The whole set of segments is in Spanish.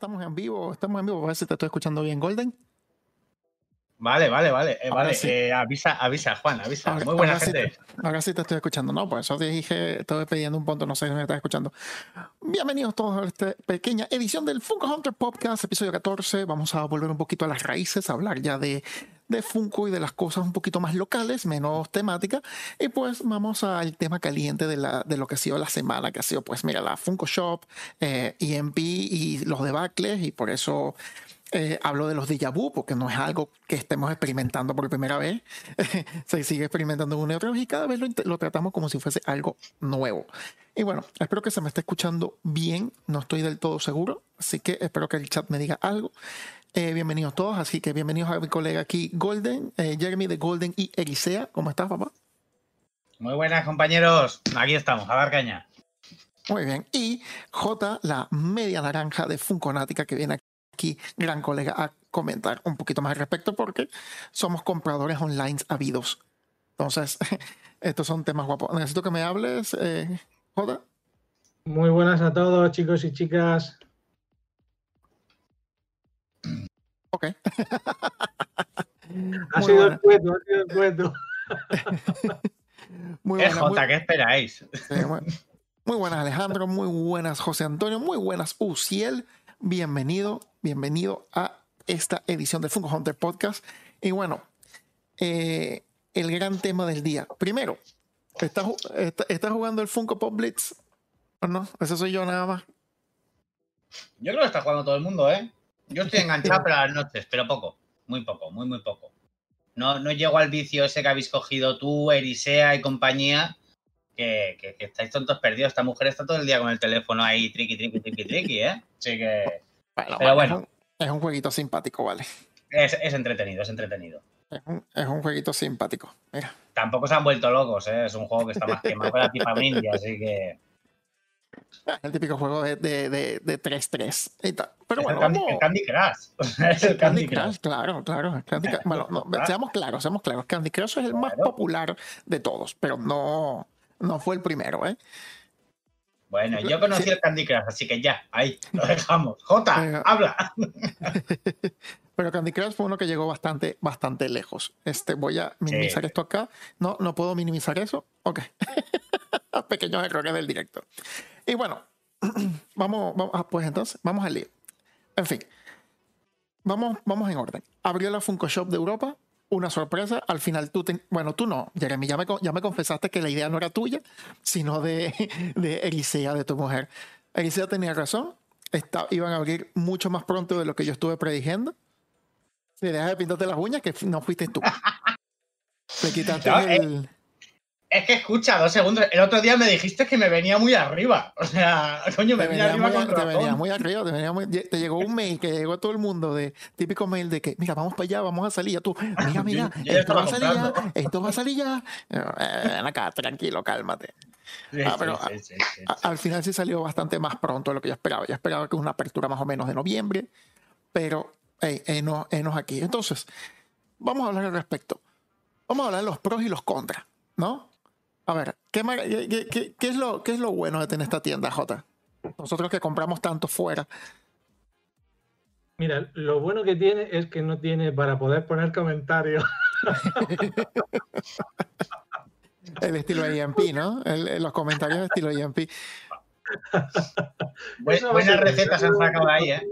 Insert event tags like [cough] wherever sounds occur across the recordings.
estamos en vivo, estamos en vivo, a ver si te estoy escuchando bien, Golden. Vale, vale, vale. Eh, vale, eh, avisa, avisa, Juan, avisa. Muy buena gente. ahora sí te estoy escuchando, ¿no? Por eso te dije, estoy pidiendo un punto, no sé si me estás escuchando. Bienvenidos todos a esta pequeña edición del Funko Hunter Podcast, episodio 14. Vamos a volver un poquito a las raíces, a hablar ya de, de Funko y de las cosas un poquito más locales, menos temáticas. Y pues vamos al tema caliente de, la, de lo que ha sido la semana, que ha sido, pues mira, la Funko Shop, eh, EMP y los debacles, y por eso eh, hablo de los déjà vu porque no es algo que estemos experimentando por primera vez. [laughs] Se sigue experimentando una y otra vez y cada vez lo, tratamos como si fuese algo nuevo. Y bueno, espero que se me esté escuchando bien. No estoy del todo seguro, así que espero que el chat me diga algo. Eh, bienvenidos todos, así que bienvenidos a mi colega aquí, Golden, eh, Jeremy de Golden y Elisea. ¿Cómo estás, papá? Muy buenas, compañeros. Aquí estamos, a dar caña. Muy bien. Y J, la media naranja de Funkonática que viene aquí gran colega, a comentar un poquito más al respecto porque somos compradores online habidos. Entonces, [laughs] estos son temas guapos. Necesito que me hables, eh, Joda. Muy buenas a todos, chicos y chicas. Ok. [laughs] ha sido el cuento, ha [laughs] sido el cuento. muy buenas, Jota, ¿qué esperáis? muy buenas, Alejandro. Muy buenas, José Antonio. Muy buenas, Uciel. Bienvenido, bienvenido a esta edición del Funko Hunter Podcast. Y bueno, eh, el gran tema del día. Primero, ¿estás está, jugando el Funko Pop Blitz? ¿O no? Ese soy yo nada más. Yo creo que está jugando todo el mundo, ¿eh? Yo estoy enganchado [laughs] para las noches, pero poco. Muy poco, muy, muy poco. No, no llego al vicio ese que habéis cogido tú, Erisea y compañía, que, estáis tontos perdidos. Esta mujer está todo el día con el teléfono ahí, triqui, triqui, triqui, triqui, ¿eh? Así que. pero bueno. Es un, jueguito simpático, vale. Es, entretenido, es entretenido. Es un, jueguito simpático. Mira. Tampoco se han vuelto locos, ¿eh? Es un juego que está más quemado que la tipa ninja, [laughs] así que. El típico juego de 3-3. Pero bueno, el Candy, Crush. [laughs] es el Candy, Crush, claro, claro. bueno, [laughs] seamos claros, seamos claros. Candy Crush es el más popular de todos, pero no, no fue el primero, ¿eh? Bueno, yo conocí el Candy Crush, así que ya, ahí, [laughs] lo dejamos. Jota, habla. [laughs] Pero Candy Crush fue uno que llegó bastante, bastante lejos. Este, voy a minimizar esto acá. No, no puedo minimizar eso. Ok. [laughs] Pequeños errores del directo. Y bueno, [clears throat] vamos, vamos ah, pues entonces, vamos al lío. En fin, vamos, vamos en orden. Abrió la Funko Shop de Europa, una sorpresa. Al final tú, bueno, tú no, Jeremy, ya me, ya me confesaste que la idea no era tuya, sino de, de Elisea, de tu mujer. Elisea tenía razón, Está, iban a abrir mucho más pronto de lo que yo estuve prediciendo. Le dejas de pintarte las uñas que no fuiste tú. [laughs] Le quitaste el... Es que escucha, dos segundos. El otro día me dijiste que me venía muy arriba. O sea, [laughs] coño, me venía, arriba muy, Te venía muy arriba, te, venía muy, te, llegó un mail que llegó a todo el mundo de típico mail de que, mira, vamos para allá, vamos a salir. Ya tú, [laughs] mira, mira, esto va a salir ya, esto va a salir ya. Ven acá, tranquilo, cálmate. Ah, pero al final sí salió bastante más pronto de lo que yo esperaba. Yo esperaba que una apertura más o menos de noviembre, pero hey, enos, enos aquí. Entonces, vamos a hablar al respecto. Vamos a hablar de los pros y los contras, ¿no? A ver, ¿qué, es lo, ¿qué es lo bueno de tener esta tienda, J? Nosotros que compramos tanto fuera. Mira, lo bueno que tiene es que no tiene para poder poner comentarios. [laughs] El estilo EMP, ¿no? los comentarios de estilo EMP. buenas recetas han sacado ahí, ¿eh?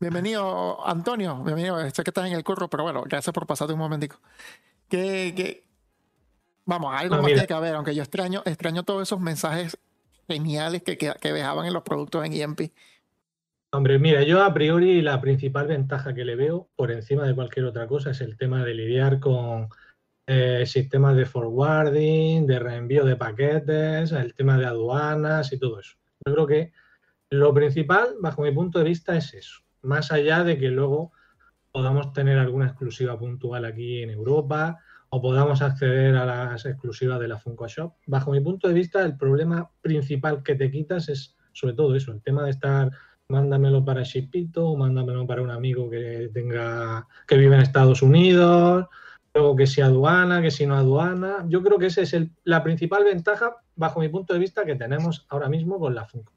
Bienvenido, Antonio. Bienvenido. Sé que estás en el curro, pero bueno, gracias por pasarte un momentico. ¿Qué, qué, Vamos, algo más tiene que haber, aunque yo extraño, extraño todos esos mensajes geniales que, que, dejaban en los productos en EMP. Hombre, mira, yo a priori la principal ventaja que le veo por encima de cualquier otra cosa es el tema de lidiar con eh, sistemas de forwarding, de reenvío de paquetes, el tema de aduanas y todo eso. Yo creo que lo principal, bajo mi punto de vista, es eso. Más allá de que luego podamos tener alguna exclusiva puntual aquí en Europa o podamos acceder a las exclusivas de la Funko Shop. Bajo mi punto de vista, el problema principal que te quitas es sobre todo eso, el tema de estar mándamelo para Shipito o mándamelo para un amigo que tenga que vive en Estados Unidos, luego que si aduana, que si no aduana. Yo creo que esa es la principal ventaja, bajo mi punto de vista, que tenemos ahora mismo con la Funko.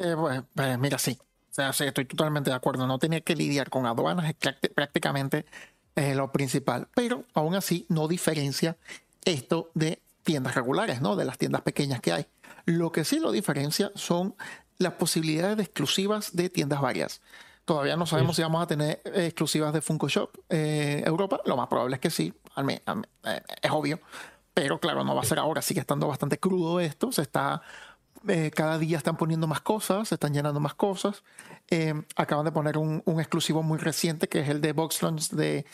Eh, pues, pues, mira, sí. O sea, estoy totalmente de acuerdo. No tenía que lidiar con aduanas es prácticamente eh, lo principal. Pero aún así no diferencia esto de tiendas regulares, ¿no? De las tiendas pequeñas que hay. Lo que sí lo diferencia son las posibilidades de exclusivas de tiendas varias. Todavía no sabemos si vamos a tener exclusivas de Funko Shop eh, Europa. Lo más probable es que sí, eh, es obvio. Pero claro, no va a ser ahora. Sigue estando bastante crudo esto. Se está, eh, cada día están poniendo más cosas, se están llenando más cosas. Eh, acaban de poner un, exclusivo muy reciente que es el de Box de,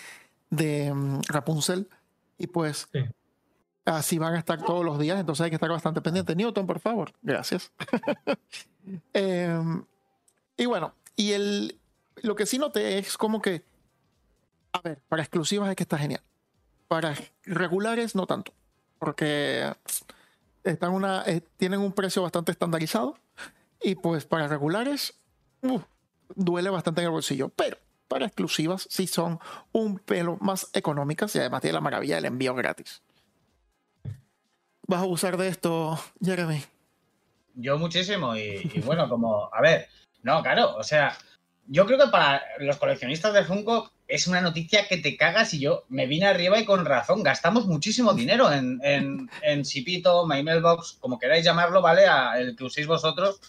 de mm, Rapunzel. Y pues así van a estar todos los días. Entonces hay que estar bastante pendiente. Newton, por favor. Gracias. [laughs] y bueno, y el, lo que sí noté es como que, a ver, para exclusivas es que está genial. Para regulares no tanto, porque están una, eh, tienen un precio bastante estandarizado y pues para regulares duele bastante en el bolsillo, pero para exclusivas sí son un pelo más económicas y además tiene la maravilla del envío gratis. ¿Vas a usar de esto, Jeremy? Yo muchísimo y bueno, como, a ver, no, claro, o sea, yo creo que para los coleccionistas de Funko es una noticia que te cagas y yo me vine arriba y con razón. Gastamos muchísimo dinero en, en, en Sipito, My Mailbox, como queráis llamarlo, ¿vale? A el que uséis vosotros.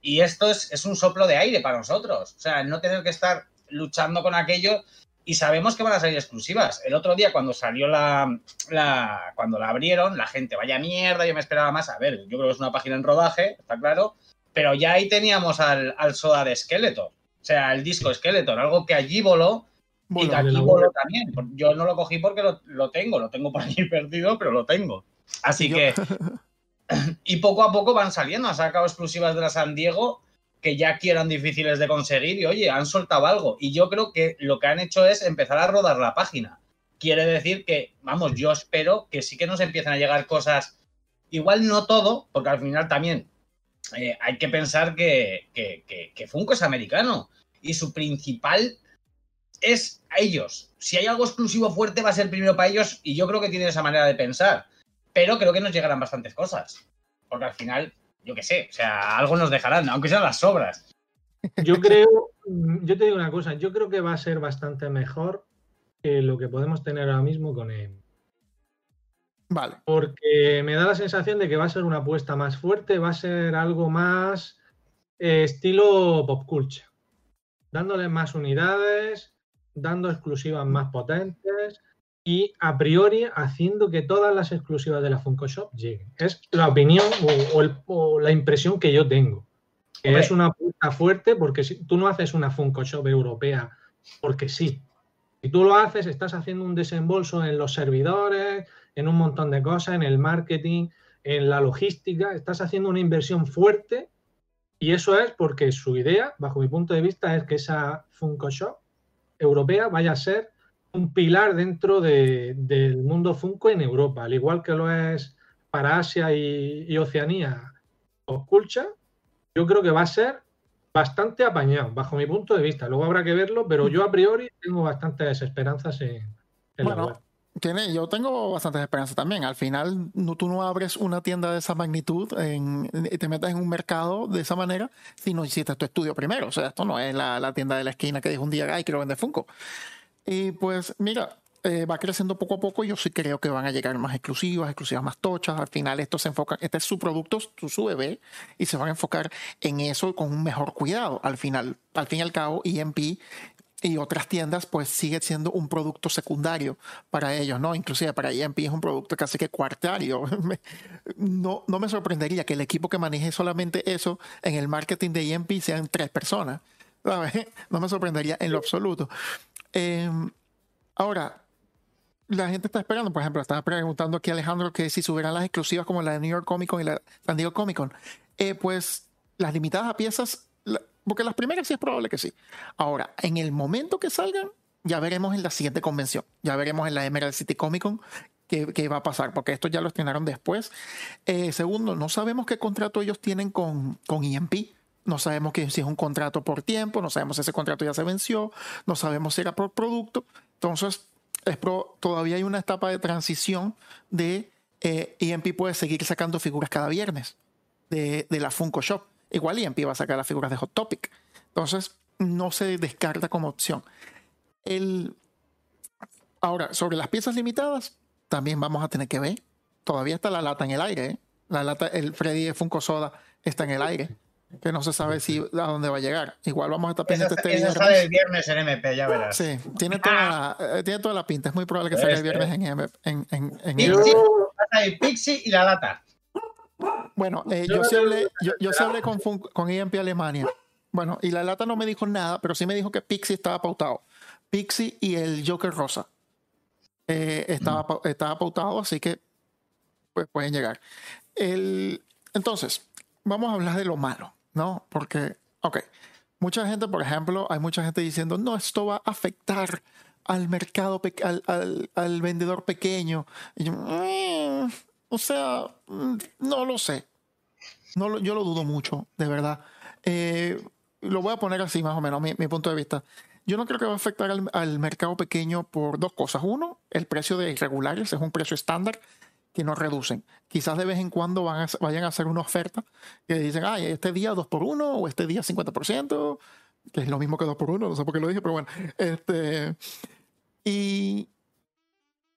Y esto es, es un soplo de aire para nosotros. O sea, no tener que estar luchando con aquello y sabemos que van a salir exclusivas. El otro día cuando salió la, la, cuando la abrieron, la gente, vaya mierda, yo me esperaba más. A ver, yo creo que es una página en rodaje, está claro, pero ya ahí teníamos al, al Soda de Skeletor. O sea, el disco Skeletor, algo que allí voló y que aquí voló también. Yo no lo cogí porque lo, tengo, lo tengo por ahí [laughs] perdido, pero lo tengo. Así que. [laughs] y poco a poco van saliendo. Han sacado exclusivas de la San Diego que ya quieran difíciles de conseguir y oye, han soltado algo. Y yo creo que lo que han hecho es empezar a rodar la página. Quiere decir que, vamos, yo espero que sí que nos empiecen a llegar cosas. Igual no todo, porque al final también eh, hay que pensar que, que, Funko es americano y su principal es a ellos. Si hay algo exclusivo fuerte, va a ser primero para ellos y yo creo que tienen esa manera de pensar. Pero creo que nos llegarán bastantes cosas. Porque al final, yo qué sé, o sea, algo nos dejarán, aunque sean las sobras. Yo creo, [laughs] yo te digo una cosa, yo creo que va a ser bastante mejor que lo que podemos tener ahora mismo con él. Vale. Porque me da la sensación de que va a ser una apuesta más fuerte, va a ser algo más eh, estilo pop culture, dándole más unidades, dando exclusivas más potentes y a priori haciendo que todas las exclusivas de la Funko Shop lleguen. Es la opinión o, la impresión que yo tengo. Que es una apuesta fuerte porque si tú no haces una Funko Shop europea porque sí. Si tú lo haces, estás haciendo un desembolso en los servidores, en un montón de cosas, en el marketing, en la logística, estás haciendo una inversión fuerte. Y eso es porque su idea, bajo mi punto de vista, es que esa Funko Shop europea vaya a ser un pilar dentro del mundo Funko en Europa, al igual que lo es para Asia y, Oceanía o yo creo que va a ser bastante apañado, bajo mi punto de vista. Luego habrá que verlo, pero yo a priori tengo bastantes esperanzas en, la web. Tiene, yo tengo bastantes esperanzas también. Al final, no, tú no abres una tienda de esa magnitud y te metes en un mercado de esa manera si no hiciste tu estudio primero. O sea, esto no es la, tienda de la esquina que dijo un día, ay, quiero vender Funko. Y pues, mira, eh, va creciendo poco a poco. Yo sí creo que van a llegar más exclusivas, exclusivas más tochas. Al final, esto se enfoca, este es su producto, su, bebé, y se van a enfocar en eso con un mejor cuidado. Al final, al fin y al cabo, EMP y otras tiendas, pues sigue siendo un producto secundario para ellos, ¿no? Inclusive para EMP es un producto casi que cuartario. [laughs] no, no me sorprendería que el equipo que maneje solamente eso en el marketing de EMP sean tres personas. [laughs] No me sorprendería en lo absoluto. Em, ahora, la gente está esperando, por ejemplo, estaba preguntando aquí Alejandro que si subieran las exclusivas como la de New York Comic Con y la San Diego Comic Con. Eh, pues las limitadas a piezas porque las primeras sí es probable que sí. Ahora, en el momento que salgan, ya veremos en la siguiente convención. Ya veremos en la Emerald City Comic Con qué, va a pasar, porque esto ya lo estrenaron después. Eh, segundo, no sabemos qué contrato ellos tienen con, con EMP. No sabemos si es un contrato por tiempo, no sabemos si ese contrato ya se venció, no sabemos si era por producto. Entonces, es todavía hay una etapa de transición de EMP eh, e puede seguir sacando figuras cada viernes de, de la Funko Shop Igual EMP va a sacar las figuras de Hot Topic. Entonces, no se descarta como opción. El... Ahora, sobre las piezas limitadas, también vamos a tener que ver. Todavía está la lata en el aire. ¿eh? La lata, el Freddy de Funko Soda está en el aire. Que no se sabe si a dónde va a llegar. Igual vamos a estar pendientes este viernes. sale el viernes en MP, ya verás. Sí, tiene toda, la, eh, tiene toda la pinta. Es muy probable que salga el viernes en, en, en, en Pixie, Pixie y la lata. Bueno, eh, yo, sí hablé, yo, yo hablé con, con EMP Alemania. Bueno, y la lata no me dijo nada, pero sí me dijo que Pixie estaba pautado. Pixie y el Joker Rosa. Eh, estaba, mm. estaba pautado, así que pues pueden llegar. El, entonces, vamos a hablar de lo malo, ¿no? Porque, ok, mucha gente, por ejemplo, hay mucha gente diciendo, no, esto va a afectar al mercado, al, al, vendedor pequeño. Mm, o sea, mm, no lo sé. No yo lo dudo mucho, de verdad. Eh, lo voy a poner así más o menos, mi, punto de vista. Yo no creo que va a afectar al, mercado pequeño por dos cosas. Uno, el precio de irregulares es un precio estándar que no reducen. Quizás de vez en cuando van a, vayan a hacer una oferta que dicen, ay, este día 2 por 1 o este día 50%, que es lo mismo que 2 por 1 no sé por qué lo dije, pero bueno. Este, y,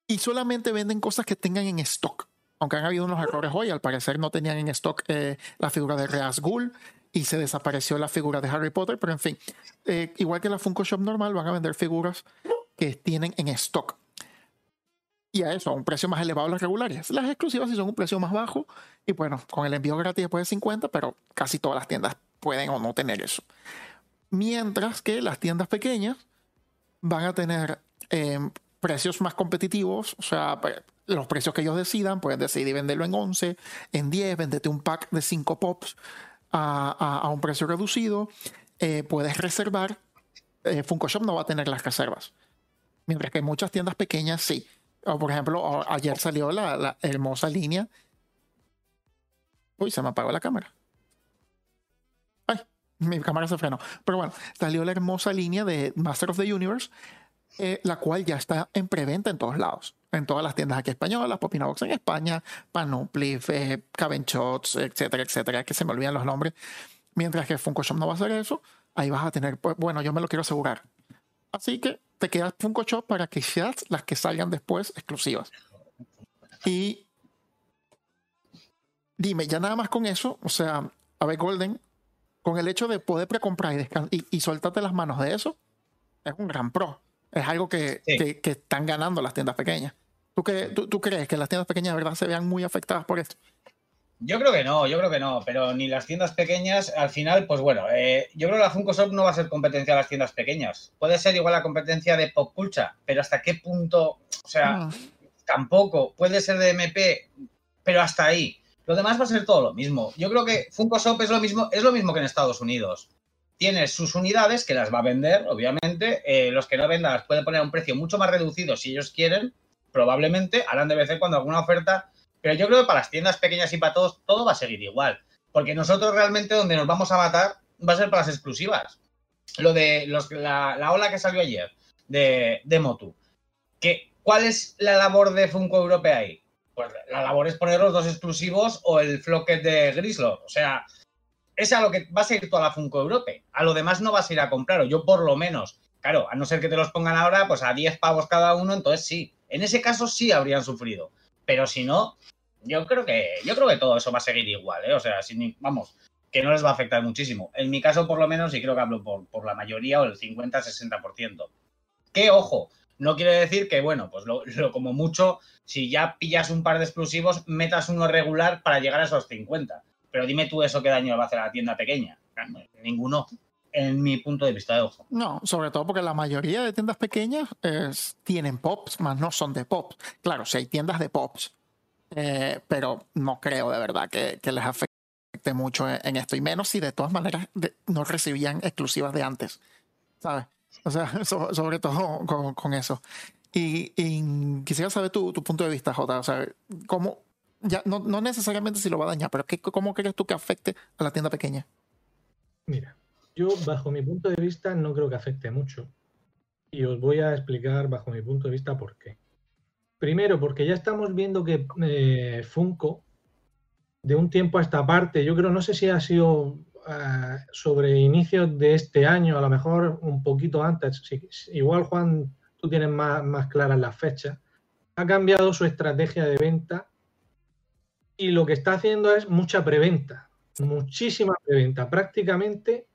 y solamente venden cosas que tengan en stock. Aunque han habido unos errores hoy, al parecer no tenían en stock eh, la figura de Reas Ghoul y se desapareció la figura de Harry Potter, pero en fin, eh, igual que la Funko Shop normal, van a vender figuras que tienen en stock. Y a eso, a un precio más elevado las regulares. Las exclusivas sí son un precio más bajo y bueno, con el envío gratis después de 50, pero casi todas las tiendas pueden o no tener eso. Mientras que las tiendas pequeñas van a tener eh, precios más competitivos, o sea, pues, los precios que ellos decidan, pueden decidir venderlo en 11, en 10, venderte un pack de 5 pops a, un precio reducido, eh, puedes reservar. Eh, Funko Shop no va a tener las reservas. Mientras que muchas tiendas pequeñas sí. O por ejemplo, ayer salió la, hermosa línea. Uy, se me apagó la cámara. Ay, mi cámara se frenó. Pero bueno, salió la hermosa línea de Master of the Universe eh, la cual ya está en preventa en todos lados, en todas las tiendas aquí españolas, Popina Box en España, Panoplif, eh, Shots, etcétera, etcétera, que se me olvidan los nombres. Mientras que Funko Shop no va a hacer eso, ahí vas a tener, pues, bueno, yo me lo quiero asegurar. Así que te quedas Funko Shop para que seas las que salgan después exclusivas. Y dime, ya nada más con eso, o sea, a ver, Golden, con el hecho de poder precomprar y, y, y soltarte las manos de eso, es un gran pro. Es algo que, están ganando las tiendas pequeñas. ¿Tú, tú, crees que las tiendas pequeñas de verdad se vean muy afectadas por esto? Yo creo que no, yo creo que no, pero ni las tiendas pequeñas, al final, pues bueno, eh, yo creo que la Funko Shop no va a ser competencia de las tiendas pequeñas. Puede ser igual la competencia de Pop Culture, pero ¿hasta qué punto? O sea, ah. tampoco. Puede ser de MP, pero hasta ahí. Lo demás va a ser todo lo mismo. Yo creo que Funko Shop es lo mismo, es lo mismo que en Estados Unidos tiene sus unidades que las va a vender, obviamente. Eh, los que no vendan las puede poner a un precio mucho más reducido si ellos quieren. Probablemente harán de vez en cuando alguna oferta. Pero yo creo que para las tiendas pequeñas y para todos, todo va a seguir igual. Porque nosotros realmente donde nos vamos a matar va a ser para las exclusivas. Lo de la, ola que salió ayer de, de Motu. Que, ¿Cuál es la labor de Funko Europea ahí? Pues la labor es poner los dos exclusivos o el floquet de Grislor. O sea, es a lo que vas a ir toda la Funko Europe. A lo demás no vas a ir a comprar, o yo por lo menos. Claro, a no ser que te los pongan ahora, pues a 10 pavos cada uno, entonces sí. En ese caso sí habrían sufrido. Pero si no, yo creo que, yo creo que todo eso va a seguir igual, ¿eh? O sea, si, vamos, que no les va a afectar muchísimo. En mi caso, por lo menos, y creo que hablo por, por la mayoría o el 50-60%. Que, ojo, no quiere decir que, bueno, pues lo, como mucho, si ya pillas un par de exclusivos, metas uno regular para llegar a esos 50 pero dime tú eso qué daño va a hacer a la tienda pequeña. Ninguno, en mi punto de vista de ojo. No, sobre todo porque la mayoría de tiendas pequeñas tienen pops, más no son de pops. Claro, si hay tiendas de pops, eh, pero no creo de verdad que, les afecte mucho en, esto. Y menos si de todas maneras no recibían exclusivas de antes. ¿Sabes? O sea, [laughs] sobre todo con, eso. Y, quisiera saber tu, tu, punto de vista, Jota. O sea, ¿cómo, ya no, no, necesariamente si lo va a dañar, pero ¿qué, ¿cómo crees tú que afecte a la tienda pequeña? Mira, yo bajo mi punto de vista no creo que afecte mucho. Y os voy a explicar bajo mi punto de vista por qué. Primero, porque ya estamos viendo que eh, Funko, de un tiempo a esta parte, yo creo, no sé si ha sido eh, sobre inicios de este año, a lo mejor un poquito antes, igual Juan, tú tienes más, más claras las fechas, ha cambiado su estrategia de venta y lo que está haciendo es mucha preventa, muchísima preventa. Prácticamente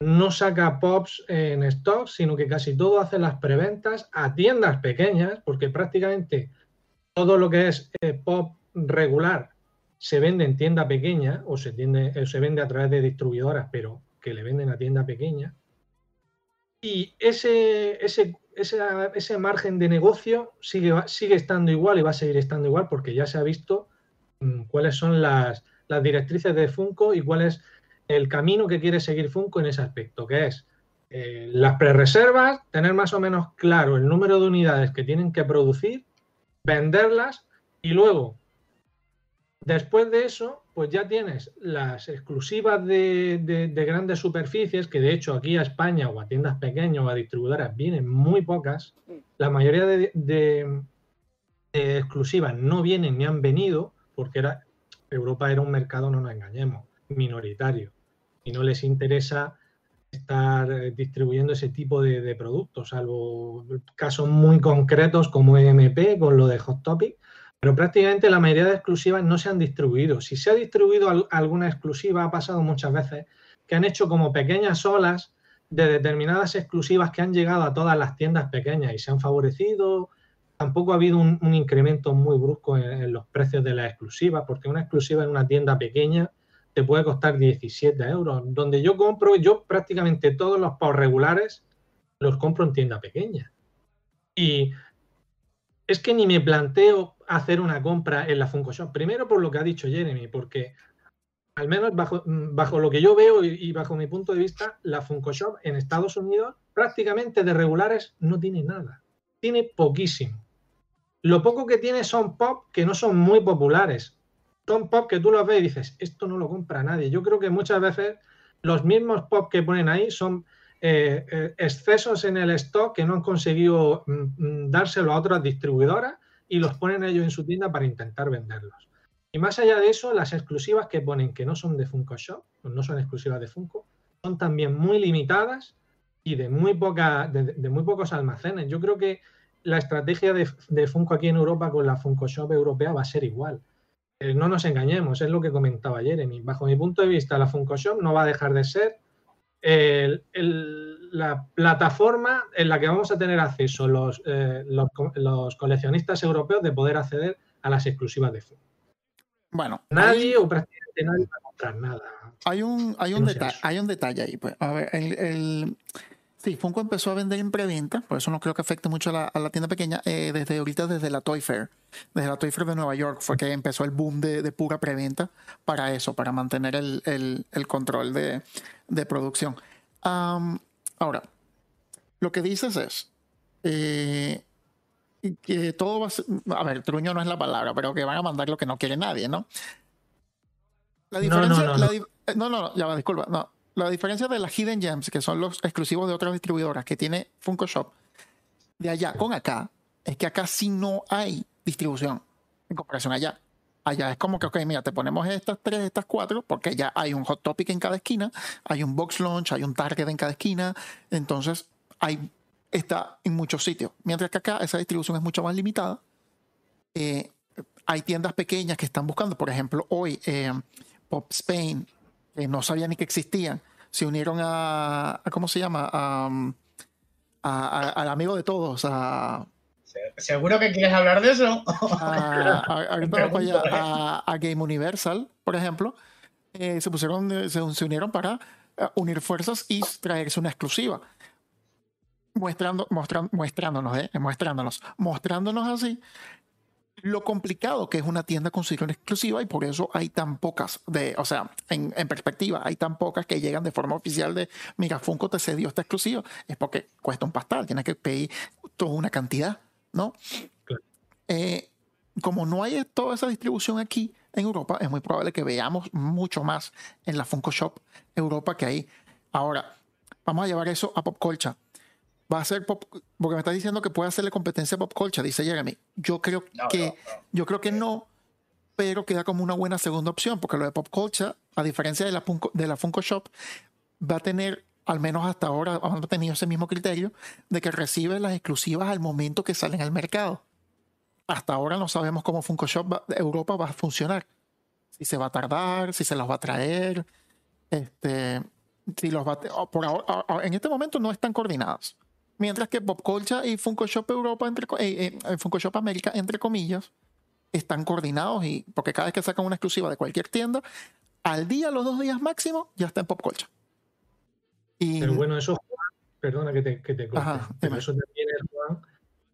no saca pops en stock, sino que casi todo hace las preventas a tiendas pequeñas, porque prácticamente todo lo que es eh, pop regular se vende en tienda pequeña o se, tiende, se vende a través de distribuidoras, pero que le venden a tienda pequeña. Y ese, ese, ese margen de negocio sigue, sigue estando igual y va a seguir estando igual porque ya se ha visto mm, cuáles son las, las directrices de Funko y cuál es el camino que quiere seguir Funko en ese aspecto, que es eh, las pre-reservas, tener más o menos claro el número de unidades que tienen que producir, venderlas y luego, después de eso, pues ya tienes las exclusivas de, grandes superficies, que de hecho aquí a España o a tiendas pequeñas o a distribuidoras vienen muy pocas. La mayoría de, exclusivas no vienen ni han venido, porque era, Europa era un mercado, no nos engañemos, minoritario y no les interesa estar eh, distribuyendo ese tipo de, productos, salvo casos muy concretos como EMP con lo de Hot Topic, pero prácticamente la mayoría de exclusivas no se han distribuido. Si se ha distribuido alguna exclusiva, ha pasado muchas veces que han hecho como pequeñas olas de determinadas exclusivas que han llegado a todas las tiendas pequeñas y se han favorecido. Tampoco ha habido un, incremento muy brusco en, los precios de las exclusivas, porque una exclusiva en una tienda pequeña te puede costar 17 euros. Donde yo compro, yo prácticamente todos los pavos regulares los compro en tienda pequeña. Y es que ni me planteo hacer una compra en la Funko Shop. Primero por lo que ha dicho Jeremy, porque al menos bajo, bajo lo que yo veo y, bajo mi punto de vista, la Funko Shop en Estados Unidos prácticamente de regulares no tiene nada. Tiene poquísimo. Lo poco que tiene son pop que no son muy populares son pop que tú los ves y dices, esto no lo compra nadie. Yo creo que muchas veces los mismos pop que ponen ahí son eh, eh, excesos en el stock que no han conseguido mm, mm, dárselo a otras distribuidoras y los ponen ellos en su tienda para intentar venderlos. Y más allá de eso, las exclusivas que ponen que no son de Funko Shop, no son exclusivas de Funko, son también muy limitadas y de muy, poca, de, muy pocos almacenes. Yo creo que la estrategia de, de, Funko aquí en Europa con la Funko Shop europea va a ser igual. Eh, no nos engañemos, es lo que comentaba Jeremy. Bajo mi punto de vista, la Funko Shop no va a dejar de ser la plataforma en la que vamos a tener acceso los, eh, los, coleccionistas europeos de poder acceder a las exclusivas de Funko. Bueno, nadie o prácticamente nadie va a comprar nada. Hay un, hay un, detalle, hay un detalle ahí. Pues. A ver, el Sí, Funko empezó a vender en preventa, por eso no creo que afecte mucho a la, tienda pequeña, eh, desde ahorita, desde la Toy Fair. Desde la Toy Fair de Nueva York fue que empezó el boom de, pura preventa para eso, para mantener el, control de, producción. ahora, lo que dices es eh, que todo va a ser, a ver, truño no es la palabra, pero que van a mandar lo que no quiere nadie, ¿no? La diferencia, no, no, no, no, no, ya va, disculpa, no la diferencia de las Hidden Gems, que son los exclusivos de otras distribuidoras que tiene Funko Shop, de allá con acá, es que acá sí no hay distribución en comparación allá. Allá es como que, ok, mira, te ponemos estas tres, estas cuatro, porque ya hay un Hot Topic en cada esquina, hay un Box Launch, hay un Target en cada esquina, entonces hay, está en muchos sitios. Mientras que acá esa distribución es mucho más limitada. Eh, hay tiendas pequeñas que están buscando, por ejemplo, hoy eh, Pop Spain que no sabía ni que existían, se unieron a, ¿cómo se llama? al amigo de todos, a... ¿Seguro que quieres hablar de eso? [laughs] A, Game Universal, por ejemplo, eh, se pusieron, se, unieron para eh, unir fuerzas y traerse una exclusiva. Mostrando, mostrándonos, eh, mostrándonos, mostrándonos así lo complicado que es una tienda conseguir una exclusiva y por eso hay tan pocas, de, o sea, en, perspectiva, hay tan pocas que llegan de forma oficial de, mira, Funko te cedió esta exclusiva, es porque cuesta un pastel, tienes que pedir toda una cantidad, ¿no? Eh, como no hay toda esa distribución aquí en Europa, es muy probable que veamos mucho más en la Funko Shop Europa que ahí. Ahora, vamos a llevar eso a Pop Colcha va a ser pop, porque me está diciendo que puede hacerle competencia a pop culture, dice Jeremy. Yo creo que yo creo que no, pero queda como una buena segunda opción, porque lo de pop culture a diferencia de la, Funko, de la Funko Shop, va a tener, al menos hasta ahora, ha tenido ese mismo criterio de que recibe las exclusivas al momento que salen al mercado. Hasta ahora no sabemos cómo Funko Shop Europa va a funcionar. Si se va a tardar, si se las va a traer, este, si los va a, por ahora, en este momento no están coordinadas. Mientras que Pop Culture y Funko Shop Europa, entre, eh, eh, Funko Shop América, entre comillas, están coordinados y porque cada vez que sacan una exclusiva de cualquier tienda, al día, los dos días máximo, ya está en Pop Culture. Y, pero bueno, eso, perdona que te, que te corte, pero eso también es, Juan,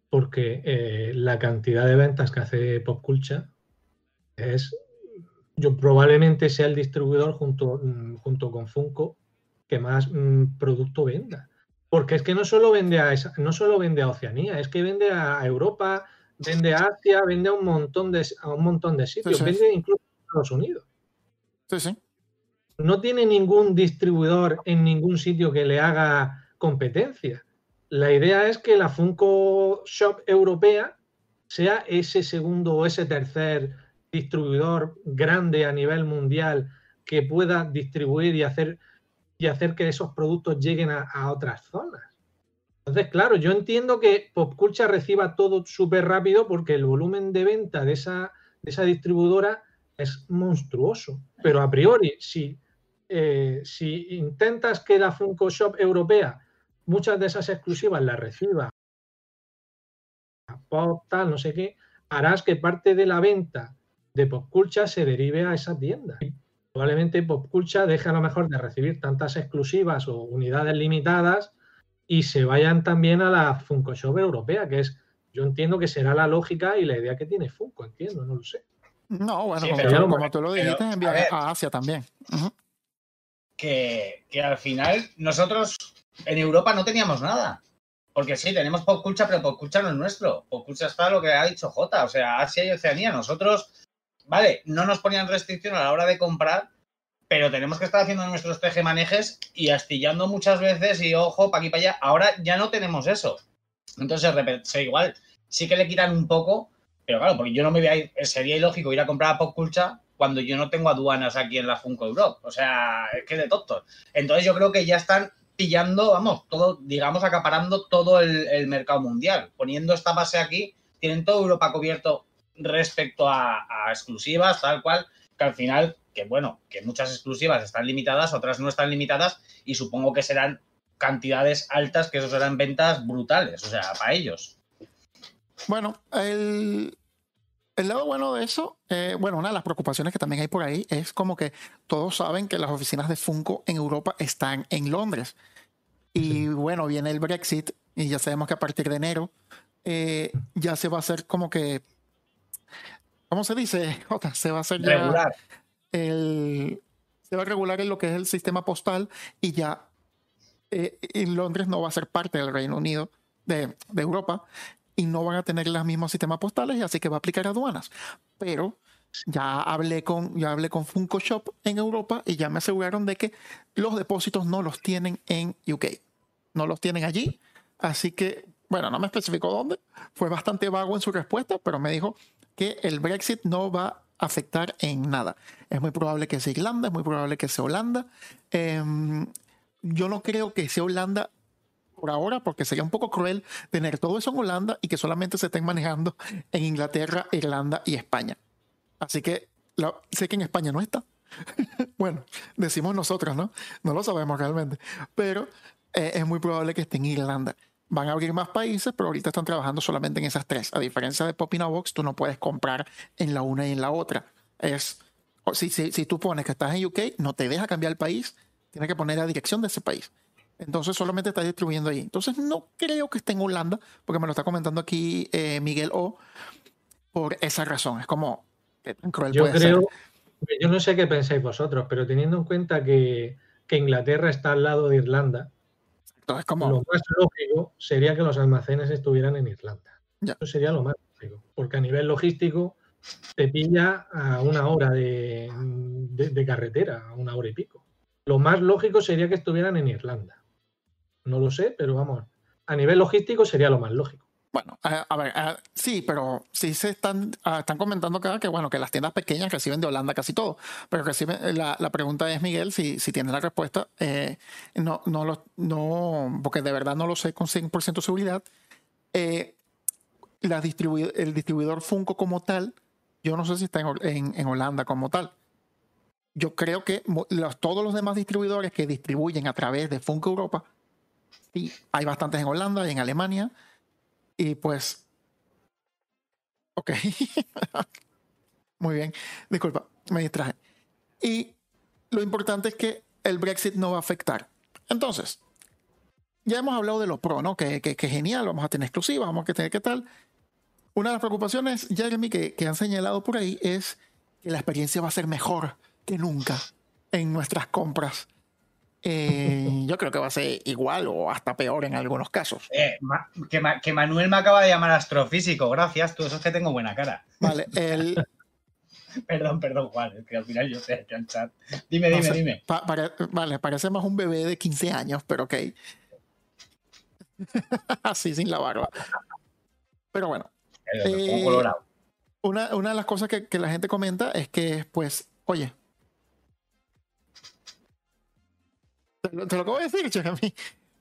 porque eh, la cantidad de ventas que hace Pop Culture es, yo probablemente sea el distribuidor junto, mm, junto con Funko que más mm, producto venda. Porque es que no solo vende a esa, no solo vende a Oceanía, es que vende a Europa, vende a Asia, vende a un montón de, a un montón de sitios, vende incluso a Estados Unidos. Sí, sí. No tiene ningún distribuidor en ningún sitio que le haga competencia. La idea es que la Funko Shop europea sea ese segundo o ese tercer distribuidor grande a nivel mundial que pueda distribuir y hacer, y hacer que esos productos lleguen a, a otras zonas. Entonces, claro, yo entiendo que Popculcha reciba todo súper rápido porque el volumen de venta de esa, de esa distribuidora es monstruoso. Pero a priori, si, eh, si intentas que la Funko Shop europea muchas de esas exclusivas las reciba Pop, tal, no sé qué, harás que parte de la venta de Popculcha se derive a esa tienda. Probablemente Popculcha deje a lo mejor de recibir tantas exclusivas o unidades limitadas y se vayan también a la Funko Shop europea, que es, yo entiendo que será la lógica y la idea que tiene Funko, entiendo, no lo sé. No, bueno, como, tú, lo dijiste, enviar a, Asia también. que, al final nosotros en Europa no teníamos nada. Porque sí, tenemos Popculcha, pero Popculcha no es nuestro. Popculcha está lo que ha dicho J, o sea, Asia y Oceanía. Nosotros, vale, no nos ponían restricción a la hora de comprar, pero tenemos que estar haciendo nuestros tejemanejes y astillando muchas veces y ojo, para aquí para allá. Ahora ya no tenemos eso. Entonces, igual, sí que le quitan un poco, pero claro, porque yo no me voy a ir, sería ilógico ir a comprar a Popculcha cuando yo no tengo aduanas aquí en la Funko Europe. O sea, es que de tontos. Entonces yo creo que ya están pillando, vamos, todo, digamos, acaparando todo el, mercado mundial. Poniendo esta base aquí, tienen toda Europa cubierto respecto a, a exclusivas, tal cual, que al final que bueno, que muchas exclusivas están limitadas, otras no están limitadas y supongo que serán cantidades altas, que eso serán ventas brutales, o sea, para ellos. Bueno, el, lado bueno de eso, eh, bueno, una de las preocupaciones que también hay por ahí es como que todos saben que las oficinas de Funko en Europa están en Londres. Y bueno, viene el Brexit y ya sabemos que a partir de enero eh, ya se va a hacer como que, ¿cómo se dice? [laughs] se va a hacer regular el, se va a regular en lo que es el sistema postal y ya eh, en Londres no va a ser parte del Reino Unido, de, Europa, y no van a tener los mismos sistemas postales, y así que va a aplicar aduanas. Pero ya hablé con, ya hablé con Funko Shop en Europa y ya me aseguraron de que los depósitos no los tienen en UK, no los tienen allí. Así que, bueno, no me especificó dónde, fue bastante vago en su respuesta, pero me dijo que el Brexit no va afectar en nada. Es muy probable que sea Irlanda, es muy probable que sea Holanda. Em, yo no creo que sea Holanda por ahora, porque sería un poco cruel tener todo eso en Holanda y que solamente se estén manejando en Inglaterra, Irlanda y España. Así que sé que en España no está. [laughs] bueno, decimos nosotros, ¿no? No lo sabemos realmente. Pero eh, es muy probable que esté en Irlanda. Van a abrir más países, pero ahorita están trabajando solamente en esas tres. A diferencia de Pop Box, tú no puedes comprar en la una y en la otra. Es, si, si, si tú pones que estás en UK, no te deja cambiar el país, tienes que poner la dirección de ese país. Entonces solamente está distribuyendo ahí. Entonces no creo que esté en Holanda, porque me lo está comentando aquí eh, Miguel O, por esa razón. Es como cruel yo creo, Yo no sé qué pensáis vosotros, pero teniendo en cuenta que, que Inglaterra está al lado de Irlanda, lo más lógico sería que los almacenes estuvieran en Irlanda. Eso sería lo más lógico, porque a nivel logístico te pilla a una hora de, carretera, a una hora y pico. Lo más lógico sería que estuvieran en Irlanda. No lo sé, pero vamos, a nivel logístico sería lo más lógico. Bueno, a, ver, sí, pero sí se están, están comentando que, que, bueno, que las tiendas pequeñas reciben de Holanda casi todo. Pero reciben, la, la pregunta es, Miguel, si, si tienes la respuesta. Eh, no, no, lo, no, porque de verdad no lo sé con 100% de seguridad. Eh, la el distribuidor Funko como tal, yo no sé si está en, en, Holanda como tal. Yo creo que los, todos los demás distribuidores que distribuyen a través de Funko Europa, sí, hay bastantes en Holanda y en Alemania y pues. Ok. [laughs] Muy bien. Disculpa, me distraje. Y lo importante es que el Brexit no va a afectar. Entonces, ya hemos hablado de lo pro, ¿no? Que, que, genial, vamos a tener exclusiva, vamos a tener qué tal. Una de las preocupaciones, Jeremy, que, que han señalado por ahí es que la experiencia va a ser mejor que nunca en nuestras compras eh, yo creo que va a ser igual o hasta peor en algunos casos. Eh, que, Manuel me acaba de llamar astrofísico, gracias, tú eso es que tengo buena cara. Vale, el... [laughs] perdón, perdón, Juan, es que al final yo sé el chat. Dime, dime, dime. vale, parece más un bebé de 15 años, pero ok. [laughs] Así, sin la barba. Pero bueno. Eh, una, una, de las cosas que, que la gente comenta es que, pues, oye, Te lo, acabo de decir, Jeremy.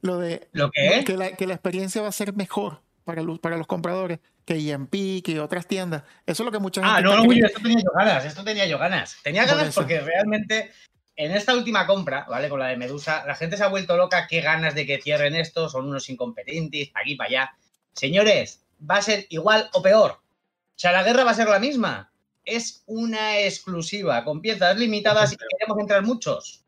Lo de ¿Lo que, que, la, que la experiencia va a ser mejor para los, para los compradores que EMP, que otras tiendas. Eso es lo que mucha gente. Ah, no, no, esto tenía yo ganas, esto tenía yo ganas. Tenía ganas porque realmente en esta última compra, ¿vale? Con la de Medusa, la gente se ha vuelto loca. Qué ganas de que cierren esto, son unos incompetentes, aquí para allá. Señores, va a ser igual o peor. O sea, la guerra va a ser la misma. Es una exclusiva, con piezas limitadas y queremos entrar muchos.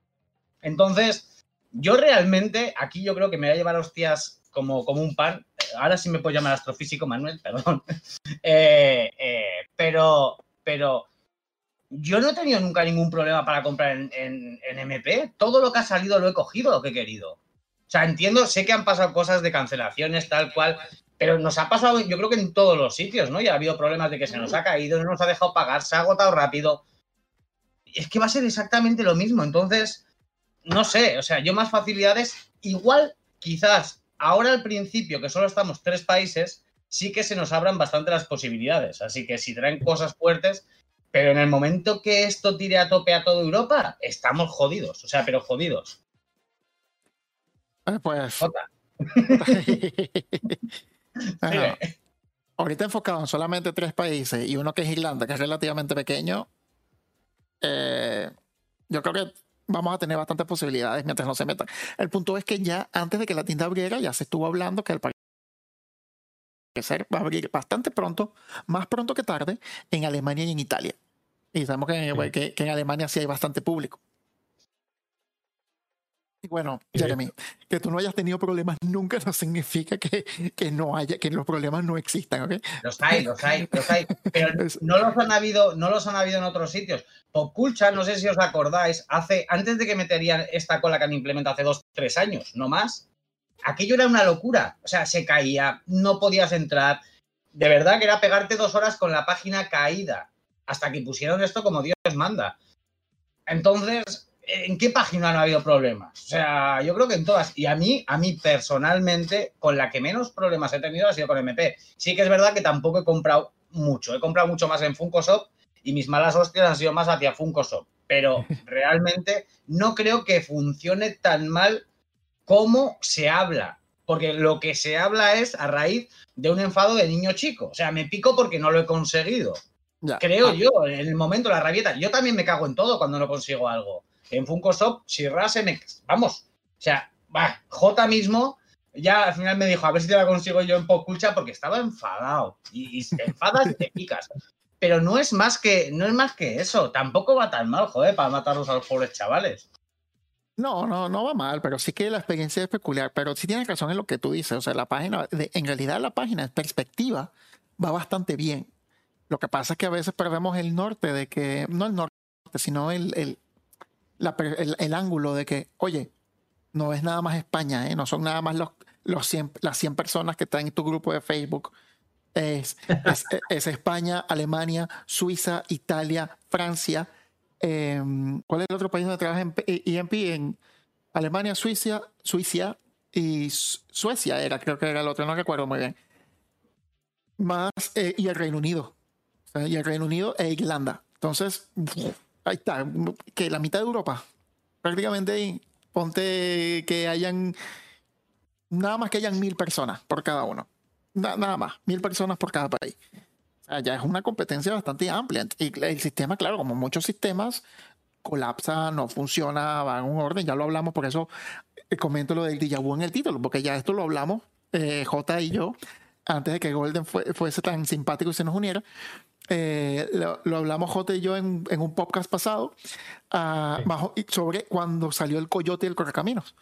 Entonces, yo realmente, aquí yo creo que me voy a llevar hostias como, como un pan. Ahora sí me puedo llamar astrofísico, Manuel, [laughs] perdón. Eh, eh, pero, pero yo no he tenido nunca ningún problema para comprar en, MP. Todo lo que ha salido lo he cogido lo que he querido. O sea, entiendo, sé que han pasado cosas de cancelaciones, tal cual, pero nos ha pasado, yo creo que en todos los sitios, ¿no? Ya ha habido problemas de que se nos ha caído, no nos ha dejado pagar, se ha agotado rápido. Es que va a ser exactamente lo mismo. Entonces, no sé, o sea, yo más facilidades, igual quizás ahora al principio, que solo estamos tres países, sí que se nos abran bastante las posibilidades. Así que si traen cosas fuertes, pero en el momento que esto tire a tope a toda Europa, estamos jodidos, o sea, pero jodidos. Eh, pues. [laughs] [laughs] ahorita enfocado en solamente tres países y uno que es Irlanda, que es relativamente pequeño, eh, yo creo que vamos a tener bastantes posibilidades mientras no se metan. El punto es que ya antes de que la tienda abriera, ya se estuvo hablando que el ser va a abrir bastante pronto, más pronto que tarde, en Alemania y en Italia. Y sabemos que en Alemania sí hay bastante público. Bueno, Jeremy, que tú no hayas tenido problemas nunca no significa que, que, no haya, que los problemas no existan, ¿ok? Los hay, los hay, los hay. Pero [laughs] no los han habido, no los han habido en otros sitios. Popculcha, no sé si os acordáis, hace, antes de que meterían esta cola que han implementado hace dos, tres años, no más, aquello era una locura. O sea, se caía, no podías entrar. De verdad que era pegarte dos horas con la página caída. Hasta que pusieron esto como Dios manda. Entonces, ¿en qué página no ha habido problemas? O sea, yo creo que en todas. Y a mí, a mí personalmente, con la que menos problemas he tenido ha sido con MP. Sí que es verdad que tampoco he comprado mucho. He comprado mucho más en Funko Shop y mis malas hostias han sido más hacia Funko Shop. Pero [laughs] realmente no creo que funcione tan mal como se habla. Porque lo que se habla es a raíz de un enfado de niño chico. O sea, me pico porque no lo he conseguido. Creo ah. yo, en el momento, la rabieta. Yo también me cago en todo cuando no consigo algo en Funko Shop, si Rase me. Vamos. O sea, va, J mismo ya al final me dijo, a ver si te la consigo yo en Poculcha porque estaba enfadado. Y, te enfadas y te picas. Pero no es más que, no es más que eso. Tampoco va tan mal, joder, para matarlos a los pobres chavales. No, no, no va mal, pero sí que la experiencia es peculiar. Pero sí tienes razón en lo que tú dices. O sea, la página, en realidad la página en perspectiva va bastante bien. Lo que pasa es que a veces perdemos el norte de que, no el norte, sino el, el, ángulo de que, oye, no es nada más España, ¿eh? no son nada más los, los las 100 personas que están en tu grupo de Facebook. [laughs] Es, es, España, Alemania, Suiza, Italia, Francia. Em, ¿Cuál es el otro país donde trabaja en EMP? En Alemania, Suiza, Suiza y Suecia era, creo que era el otro, no recuerdo muy bien. más eh, y el Reino Unido. O sea, y el Reino Unido e Irlanda. Entonces, ahí está, que la mitad de Europa, prácticamente ahí, ponte que hayan, nada más que hayan mil personas por cada uno. Na- nada más, mil personas por cada país. O sea, ya es una competencia bastante amplia. Y el sistema, claro, como muchos sistemas, colapsa, no funciona, va en un orden, ya lo hablamos, por eso eh, comento lo del déjà en el título, porque ya esto lo hablamos, eh, J y yo, antes de que Golden fue- fuese tan simpático y se nos uniera. Eh, lo, lo hablamos J y yo en, en un podcast pasado ah, Sí. bajo- y sobre cuando salió el coyote y el correcaminos.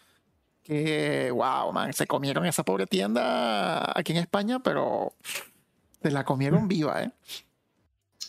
Que, wow, man, se comieron esa pobre tienda aquí en España, pero se la comieron viva, ¿eh?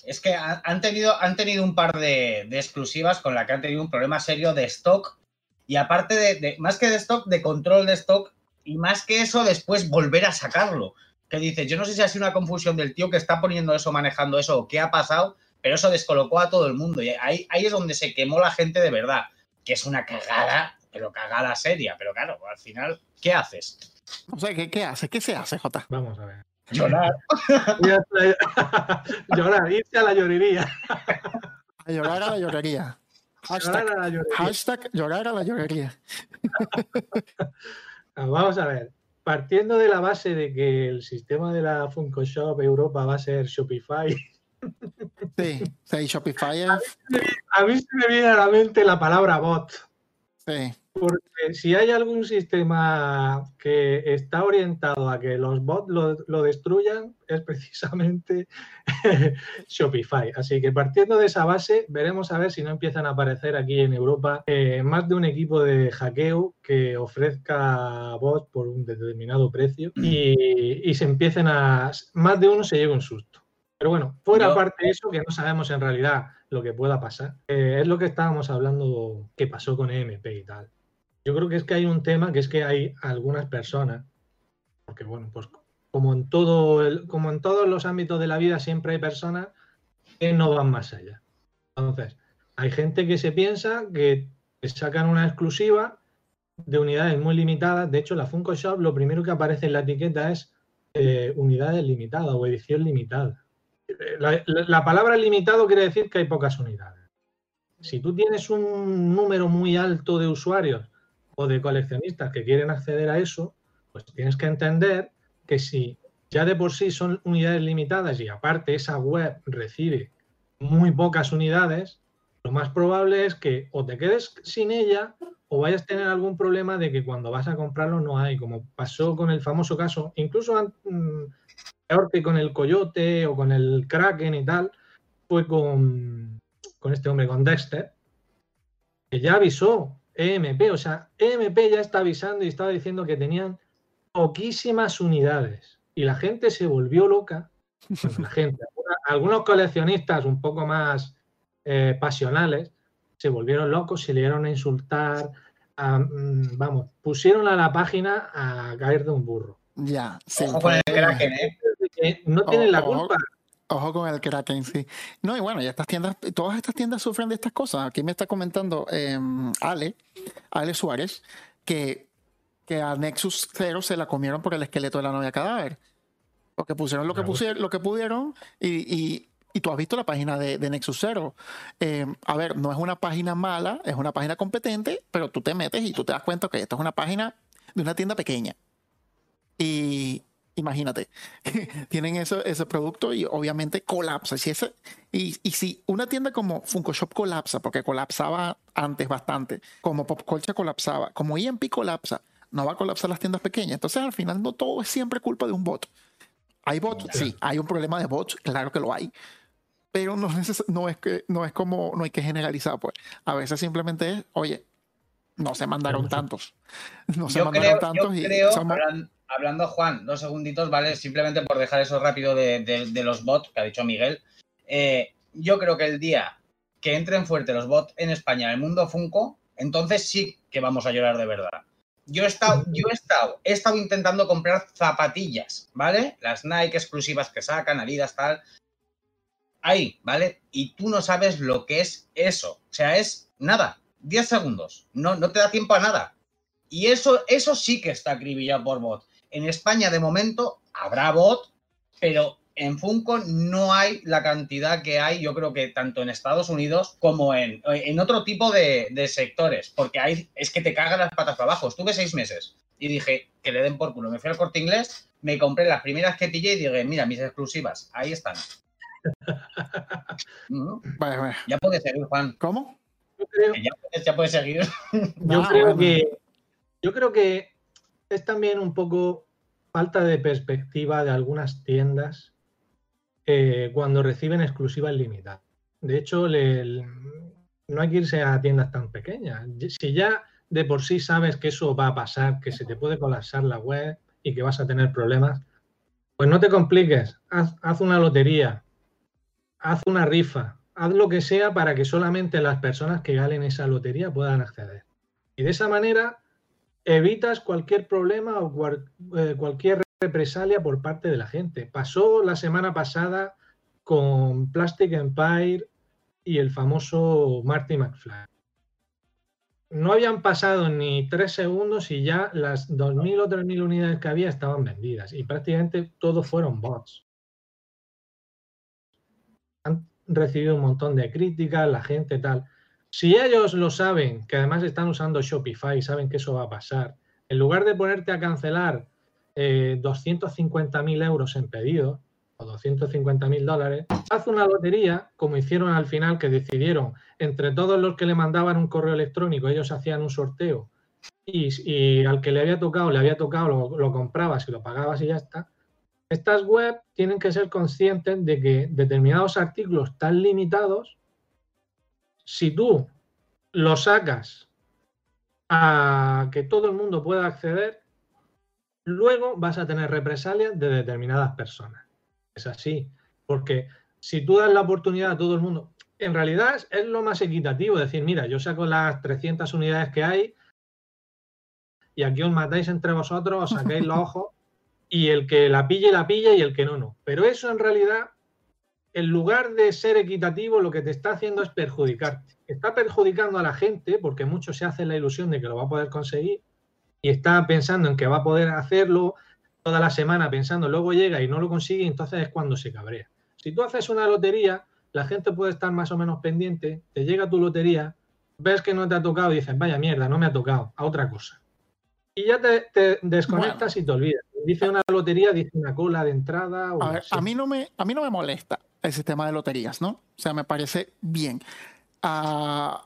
Es que ha- han tenido, han tenido un par de, de exclusivas con la que han tenido un problema serio de stock. Y aparte de, de- más que de stock, de control de stock. Y más que eso, después volver a sacarlo. Que dices, yo no sé si ha sido una confusión del tío que está poniendo eso, manejando eso, o qué ha pasado, pero eso descolocó a todo el mundo. Y ahí, ahí es donde se quemó la gente de verdad. Que es una cagada, pero cagada seria. Pero claro, al final, ¿qué haces? O sea, ¿qué, qué hace? ¿Qué se hace, J? Vamos a ver. Llorar. [laughs] [laughs] Llorar, irse a la llorería. A llorar a la llorería. [laughs] Hashtag, Llorar a la llorería. hashtag llorar a la llorería. Vamos a ver. Partiendo de la base de que el sistema de la Funko Shop Europa va a ser Shopify, Sí, sí, Shopify es. a mí se me viene a la mente la palabra bot. Sí, Porque si hay algún sistema que está orientado a que los bots lo, lo destruyan, es precisamente [laughs] Shopify. Así que partiendo de esa base, veremos a ver si no empiezan a aparecer aquí en Europa eh, más de un equipo de hackeo que ofrezca bots por un determinado precio y, y se empiecen a... Más de uno se lleve un susto. Pero bueno, fuera Yo- parte de eso, que no sabemos en realidad lo que pueda pasar, eh, es lo que estábamos hablando que pasó con EMP y tal. Yo creo que es que hay un tema que es que hay algunas personas, porque bueno, pues como en todo el- como en todos los ámbitos de la vida siempre hay personas que no van más allá. Entonces, hay gente que se piensa que sacan una exclusiva de unidades muy limitadas. De hecho, la Funko Shop lo primero que aparece en la etiqueta es eh, unidades limitadas o edición limitada. Eh, la palabra limitado quiere decir que hay pocas unidades. Si tú tienes un número muy alto de usuarios o de coleccionistas que quieren acceder a eso, pues tienes que entender que si ya de por sí son unidades limitadas y aparte esa web recibe muy pocas unidades, lo más probable es que o te quedes sin ella o vayas a tener algún problema de que cuando vas a comprarlo no hay, como pasó con el famoso caso, incluso mm, peor que con el Coyote o con el Kraken y tal, fue con, con este hombre, con Dexter, que ya avisó EMP, o sea, EMP ya está avisando y estaba diciendo que tenían poquísimas unidades y la gente se volvió loca. Bueno, la gente, algunos coleccionistas un poco más eh, pasionales se volvieron locos, se le dieron a insultar, a, mm, vamos, pusieron a la página a caer de un burro. ya. Sí, Ojo con el Kraken, ¿eh? No tienen la culpa. Ojo con el Kraken, sí. No, y bueno, ya estas tiendas, todas estas tiendas sufren de estas cosas. Aquí me está comentando eh, Ale, Ale Suárez, que, que a Nexus 0 se la comieron por el esqueleto de la novia cadáver. Porque pusieron lo que, pusieron, lo que pudieron y, y- y tú has visto la página de, de Nexus 0. Eh, a ver, no es una página mala, es una página competente, pero tú te metes y tú te das cuenta que esto es una página de una tienda pequeña. Y imagínate, [laughs] tienen eso, ese producto y obviamente colapsa. Si ese, y, y si una tienda como Funko Shop colapsa, porque colapsaba antes bastante, como Popcolcha colapsaba, como EMP colapsa, no va a colapsar las tiendas pequeñas. Entonces al final no todo es siempre culpa de un bot. ¿Hay bots? Sí, hay un problema de bots, claro que lo hay. Pero no, es que no es como no hay que generalizar, pues. A veces simplemente es, oye, no se mandaron tantos. No se Yo mandaron creo, tantos y creo, somos- hablando Juan, dos segunditos, ¿vale? Simplemente por dejar eso rápido de, los bots que ha dicho Miguel. Eh, yo creo que el día que entren fuerte los bots en España, en el mundo Funko, entonces sí que vamos a llorar de verdad. Yo he estado, yo he estado, he estado intentando comprar zapatillas, ¿vale? Las Nike exclusivas que sacan, Adidas, tal. Ahí, ¿vale? Y tú no sabes lo que es eso. O sea, es nada, 10 segundos. No, no te da tiempo a nada. Y eso, eso sí que está acribillado por bot. En España, de momento, habrá bot, pero en Funko no hay la cantidad que hay, yo creo que tanto en Estados Unidos como en, en otro tipo de, de, sectores, porque hay, es que te cagan las patas para abajo. Estuve seis meses y dije que le den por culo. Me fui al corte inglés, me compré las primeras que pillé y dije, mira, mis exclusivas, ahí están. [laughs] ¿No? Vale, vale. Ya puedes seguir, Juan. ¿Cómo? Yo creo, Ya puedes, ya puedes seguir. yo Ah, creo bueno. que yo creo que es también un poco falta de perspectiva de algunas tiendas eh, cuando reciben exclusivas limitadas. De hecho, no hay que irse a tiendas tan pequeñas. Si ya de por sí sabes que eso va a pasar, que se te puede colapsar la web y que vas a tener problemas, pues no te compliques. Haz, haz una lotería, haz una rifa, haz lo que sea para que solamente las personas que galen esa lotería puedan acceder. Y de esa manera evitas cualquier problema o eh, cualquier represalia por parte de la gente. Pasó la semana pasada con Plastic Empire y el famoso Marty McFly. No habían pasado ni tres segundos y ya las 2.000 o 3.000 unidades que había estaban vendidas y prácticamente todos fueron bots. Han recibido un montón de críticas, la gente tal. Si ellos lo saben, que además están usando Shopify y saben que eso va a pasar, en lugar de ponerte a cancelar eh, 250.000 euros en pedido o 250.000 dólares, haz una lotería, como hicieron al final, que decidieron entre todos los que le mandaban un correo electrónico, ellos hacían un sorteo y, al que le había tocado, le había tocado, lo, lo comprabas y lo pagabas y ya está. Estas web tienen que ser conscientes de que determinados artículos están limitados si tú lo sacas a que todo el mundo pueda acceder, luego vas a tener represalias de determinadas personas. Es así, porque si tú das la oportunidad a todo el mundo, en realidad es, lo más equitativo, decir, mira, yo saco las 300 unidades que hay y aquí os matáis entre vosotros, os sacáis los [laughs] ojos y el que la pille, la pilla y el que no, no. Pero eso en realidad en lugar de ser equitativo, lo que te está haciendo es perjudicarte. Está perjudicando a la gente porque mucho se hace la ilusión de que lo va a poder conseguir y está pensando en que va a poder hacerlo toda la semana pensando, luego llega y no lo consigue, entonces es cuando se cabrea. Si tú haces una lotería, la gente puede estar más o menos pendiente, te llega tu lotería, ves que no te ha tocado y dices, vaya mierda, no me ha tocado, a otra cosa. Y ya te, te desconectas bueno. y te olvidas. Dice una lotería, dice una cola de entrada. O a, ver, a, mí no me, a mí no me molesta el sistema de loterías, ¿no? O sea, me parece bien. Uh,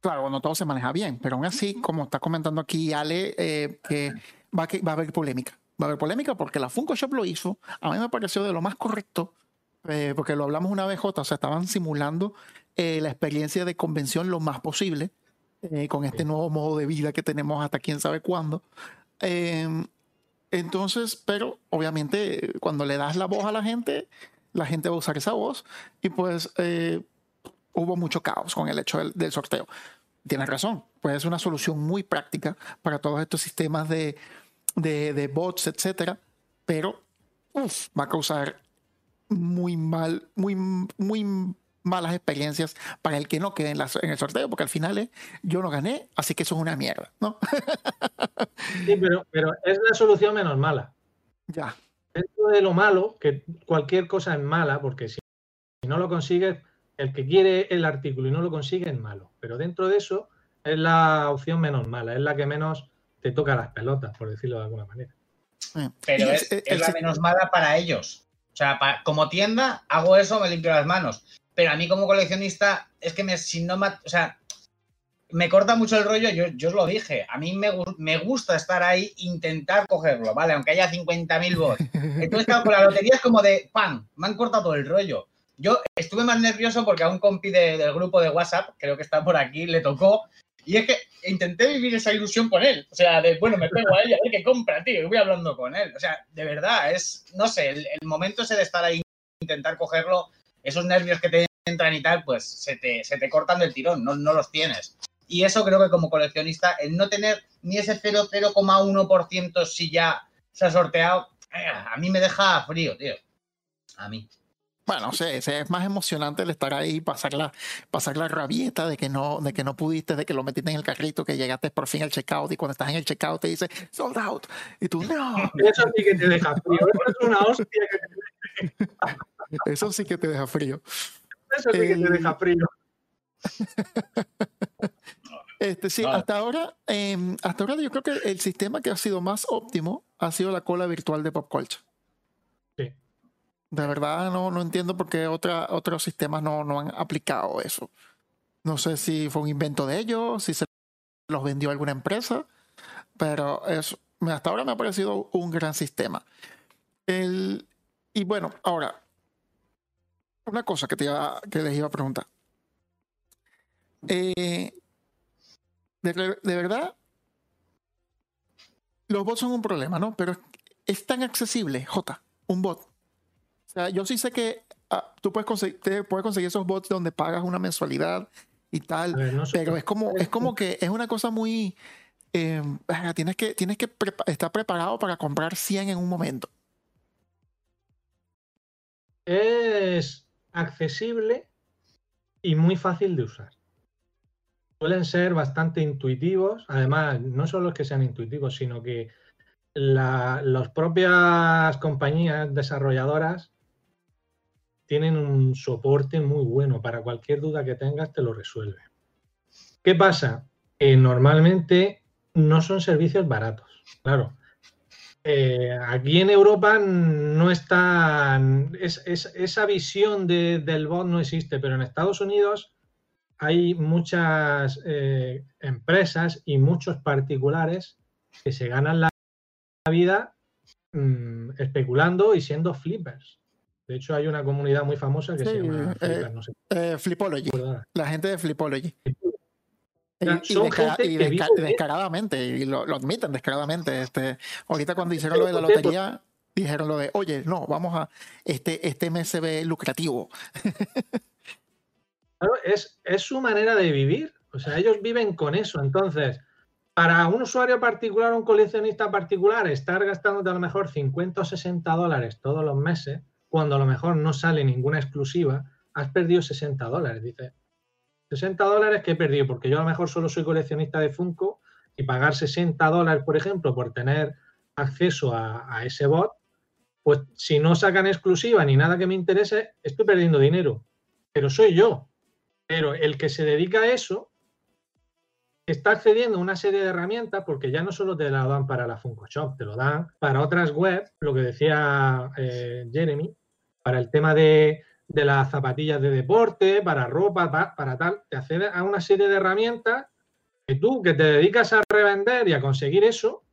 claro, cuando todo se maneja bien, pero aún así, como está comentando aquí Ale, eh, que, va, a haber polémica. Va a haber polémica porque la Funko Shop lo hizo. A mí me pareció de lo más correcto, eh, porque lo hablamos una vez, J, o sea, estaban simulando eh, la experiencia de convención lo más posible con este nuevo modo de vida que tenemos hasta quién sabe cuándo. Eh, entonces, pero obviamente cuando le das la voz a la gente, la gente va a usar esa voz y pues eh, hubo mucho caos con el hecho del, del, sorteo. Tienes razón, puede ser una solución muy práctica para todos estos sistemas de, de, de bots, etcétera, pero uf, va a causar muy mal, muy, muy malas experiencias para el que no quede en, la, en, el sorteo, porque al final es, yo no gané, así que eso es una mierda, ¿no? sí, pero, pero es la solución menos mala. Ya. Dentro de lo malo, que cualquier cosa es mala, porque si, si no lo consigues, el que quiere el artículo y no lo consigue es malo. Pero dentro de eso es la opción menos mala, es la que menos te toca las pelotas, por decirlo de alguna manera. Pero es, es, es la menos mala para ellos. O sea, para, como tienda, hago eso, me limpio las manos pero a mí como coleccionista es que me, si no me, o sea, me corta mucho el rollo, yo, os lo dije, a mí me, me gusta estar ahí, intentar cogerlo, ¿vale? Aunque haya 50.000 bots. Entonces, claro, con la lotería es como de, ¡pam!, me han cortado el rollo. Yo estuve más nervioso porque a un compi de, del grupo de WhatsApp, creo que está por aquí, le tocó, y es que intenté vivir esa ilusión con él. O sea, de, bueno, me pego a él, a ver qué compra, tío, y voy hablando con él. O sea, de verdad, es, no sé, el, el momento ese de estar ahí, intentar cogerlo, esos nervios que te entran y tal, pues se te, se te cortan del tirón, no, no, los tienes. Y eso creo que como coleccionista, el no tener ni ese 0,1% si ya se ha sorteado, eh, a mí me deja frío, tío. A mí. Bueno, sea, es más emocionante el estar ahí, pasar la, pasar la rabieta de que no, de que no pudiste, de que lo metiste en el carrito, que llegaste por fin al checkout y cuando estás en el checkout te dice sold out. Y tú, no. Eso sí que te deja frío. Eso es una hostia que te... Eso sí que te deja frío. Eso sí que te deja frío. [laughs] Este, sí, hasta ahora, eh, hasta ahora yo creo que el sistema que ha sido más óptimo ha sido la cola virtual de Pop Culture. Sí. De verdad no, no entiendo por qué otra, otros sistemas no, no han aplicado eso. No sé si fue un invento de ellos, si se los vendió alguna empresa, pero eso, hasta ahora me ha parecido un gran sistema. El, y bueno, ahora, una cosa que, te iba, que les iba a preguntar. Eh, de, de, verdad, los bots son un problema, ¿no? Pero es tan accesible, J, un bot. O sea, yo sí sé que ah, tú puedes conseguir, puedes conseguir esos bots donde pagas una mensualidad y tal, ver, no pero es como, es como que es una cosa muy... Eh, tienes que, tienes que prepa estar preparado para comprar 100 en un momento. Es accesible y muy fácil de usar suelen ser bastante intuitivos. Además, no solo es que sean intuitivos, sino que la, las propias compañías desarrolladoras tienen un soporte muy bueno. Para cualquier duda que tengas, te lo resuelve. ¿Qué pasa? Que normalmente no son servicios baratos. Claro. Eh, aquí en Europa no está. Es, es, esa visión de, del bot no existe, pero en Estados Unidos hay muchas eh, empresas y muchos particulares que se ganan la vida mmm, especulando y siendo flippers. De hecho, hay una comunidad muy famosa que sí, se llama eh, Flippers, no sé. eh, Flipology. La gente de Flipology. Y, y, Son descara gente y que desca vive de- descaradamente, y lo, lo admiten descaradamente. Este, ahorita cuando hicieron lo de la lotería, dijeron lo de, oye, no, vamos a, este, este mes se ve lucrativo. [laughs] Claro, es, su manera de vivir. O sea, ellos viven con eso. Entonces, para un usuario particular, un coleccionista particular, estar gastándote a lo mejor 50 o 60 dólares todos los meses, cuando a lo mejor no sale ninguna exclusiva, has perdido 60 dólares. Dice, 60 dólares que he perdido, porque yo a lo mejor solo soy coleccionista de Funko y pagar 60 dólares, por ejemplo, por tener acceso a, a ese bot, pues si no sacan exclusiva ni nada que me interese, estoy perdiendo dinero. Pero soy yo, pero el que se dedica a eso está accediendo a una serie de herramientas porque ya no solo te la dan para la Funko Shop, te lo dan para otras webs, lo que decía eh, Jeremy, para el tema de, las zapatillas de deporte, para ropa, para, para tal, te accede a una serie de herramientas que tú que te dedicas a revender y a conseguir eso,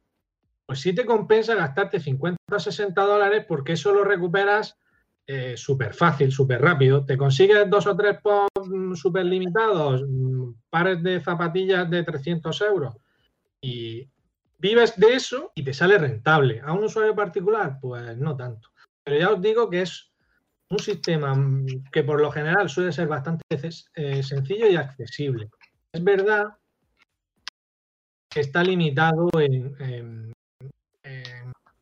pues sí te compensa gastarte 50 o 60 dólares porque eso lo recuperas eh, súper fácil, súper rápido. Te consigues dos o tres súper limitados, mm, pares de zapatillas de 300 euros y vives de eso y te sale rentable. A un usuario particular, pues no tanto. Pero ya os digo que es un sistema mm, que por lo general suele ser bastante eh, sencillo y accesible. Es verdad que está limitado en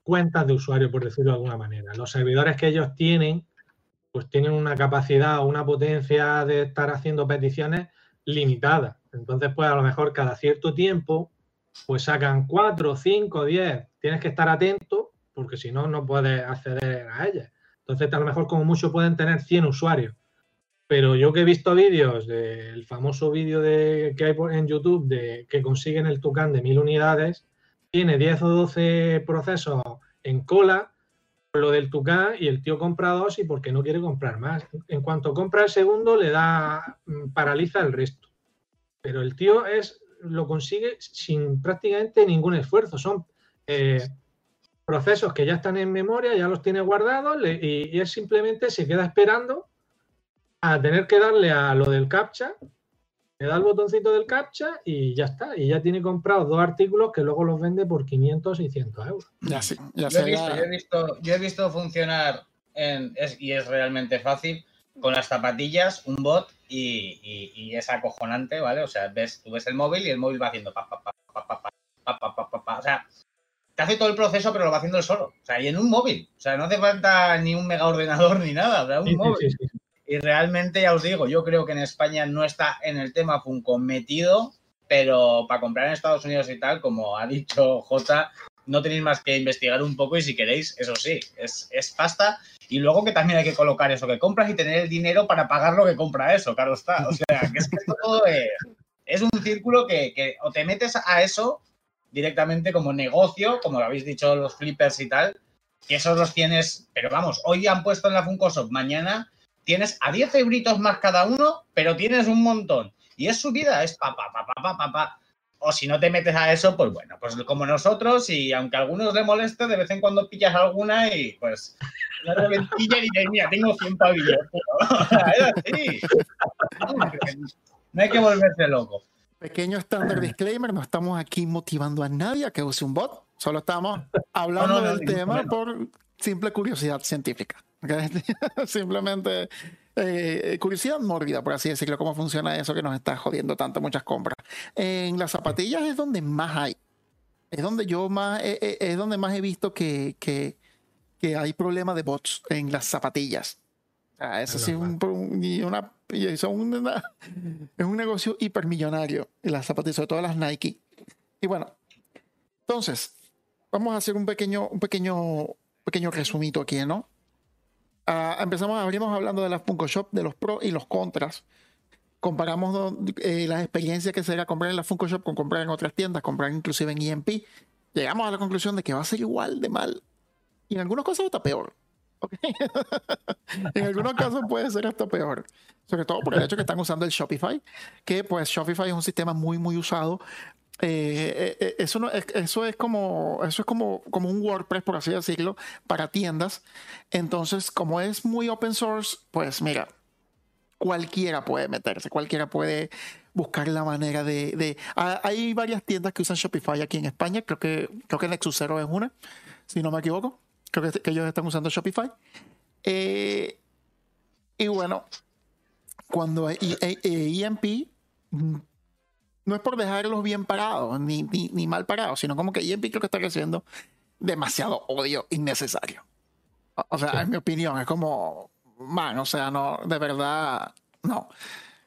cuentas de usuario, por decirlo de alguna manera. Los servidores que ellos tienen, pues tienen una capacidad, una potencia de estar haciendo peticiones limitada. Entonces, pues a lo mejor cada cierto tiempo, pues sacan 4, 5, 10. Tienes que estar atento porque si no, no puedes acceder a ellas. Entonces, a lo mejor como mucho pueden tener 100 usuarios. Pero yo que he visto vídeos del famoso vídeo de, que hay en YouTube de que consiguen el Tucán de mil unidades, tiene 10 o 12 procesos en cola lo del Tucán y el tío compra dos y porque no quiere comprar más. En cuanto compra el segundo, le da, mm, paraliza el resto. Pero el tío es, lo consigue sin prácticamente ningún esfuerzo. Son eh, procesos que ya están en memoria, ya los tiene guardados y, y, es simplemente se queda esperando a tener que darle a lo del captcha le da el botoncito del captcha y ya está. Y ya tiene comprados dos artículos que luego los vende por 500, 600 euros. Ya sí, ya yo, he visto, yo, he visto, yo he visto funcionar en, es, y es realmente fácil con las zapatillas, un bot y, y, y, es acojonante, ¿vale? O sea, ves, tú ves el móvil y el móvil va haciendo pa, pa, pa, pa, pa, pa, pa, pa, pa, pa. O sea, te hace todo el proceso, pero lo va haciendo él solo. O sea, y en un móvil. O sea, no hace falta ni un mega ordenador ni nada. O sea, un Sí, sí, móvil. sí, sí. Y realmente, ya os digo, yo creo que en España no está en el tema Funko metido, pero para comprar en Estados Unidos y tal, como ha dicho J, no tenéis más que investigar un poco y si queréis, eso sí, es, es pasta. Y luego que también hay que colocar eso que compras y tener el dinero para pagar lo que compra eso, claro está. O sea, que es que todo es, es un círculo que, que o te metes a eso directamente como negocio, como lo habéis dicho los flippers y tal, que esos los tienes, pero vamos, hoy han puesto en la Funko Shop, mañana tienes a 10 euritos más cada uno, pero tienes un montón. Y es subida, es pa, pa, pa, pa, pa, pa, pa. O si no te metes a eso, pues bueno, pues como nosotros, y aunque a algunos les moleste, de vez en cuando pillas alguna y pues una reventilla y dices, mira, tengo 100 pavillos. [laughs] así. No hay que volverse loco. Pequeño estándar disclaimer, no estamos aquí motivando a nadie a que use un bot, solo estamos hablando No, no, no, del tema por simple curiosidad científica. [laughs] Simplemente eh, curiosidad mórbida, por así decirlo, cómo funciona eso que nos está jodiendo tanto muchas compras. En las zapatillas es donde más hay. Es donde yo más, eh, eh, es donde más he visto que, que, que hay problemas de bots en las zapatillas. Ah, eso Es sí, un, un- una, [laughs] es un negocio hipermillonario, las zapatillas, sobre todo las Nike. Y bueno, entonces, vamos a hacer un pequeño, un pequeño, pequeño resumito aquí, ¿no? Ah, empezamos, abrimos hablando de las Funko Shop, de los pros y los contras. Comparamos eh, las experiencias que será comprar en la Funko Shop con comprar en otras tiendas, comprar inclusive en EMP. Llegamos a la conclusión de que va a ser igual de mal. Y en algunos casos hasta peor. ¿Ok? [laughs] en algunos casos puede ser hasta peor. Sobre todo por el hecho que están usando el Shopify, que pues Shopify es un sistema muy, muy usado. Eh, eh, eh, eso, eso es como eso es como, como un WordPress, por así decirlo, para tiendas. Entonces, como es muy open source, pues mira, cualquiera puede meterse, cualquiera puede buscar la manera de... de- Ah, hay varias tiendas que usan Shopify aquí en España, creo que, creo que Nexus Zero es una, si no me equivoco. Creo que, que ellos están usando Shopify. Eh, y bueno, cuando y- e- e- EMP mm, no es por dejarlos bien parados ni, ni, ni mal parados, sino como que EMP creo que está recibiendo demasiado odio innecesario. O- O sea, Sí. en mi opinión, es como, man, o sea, no, de verdad, no.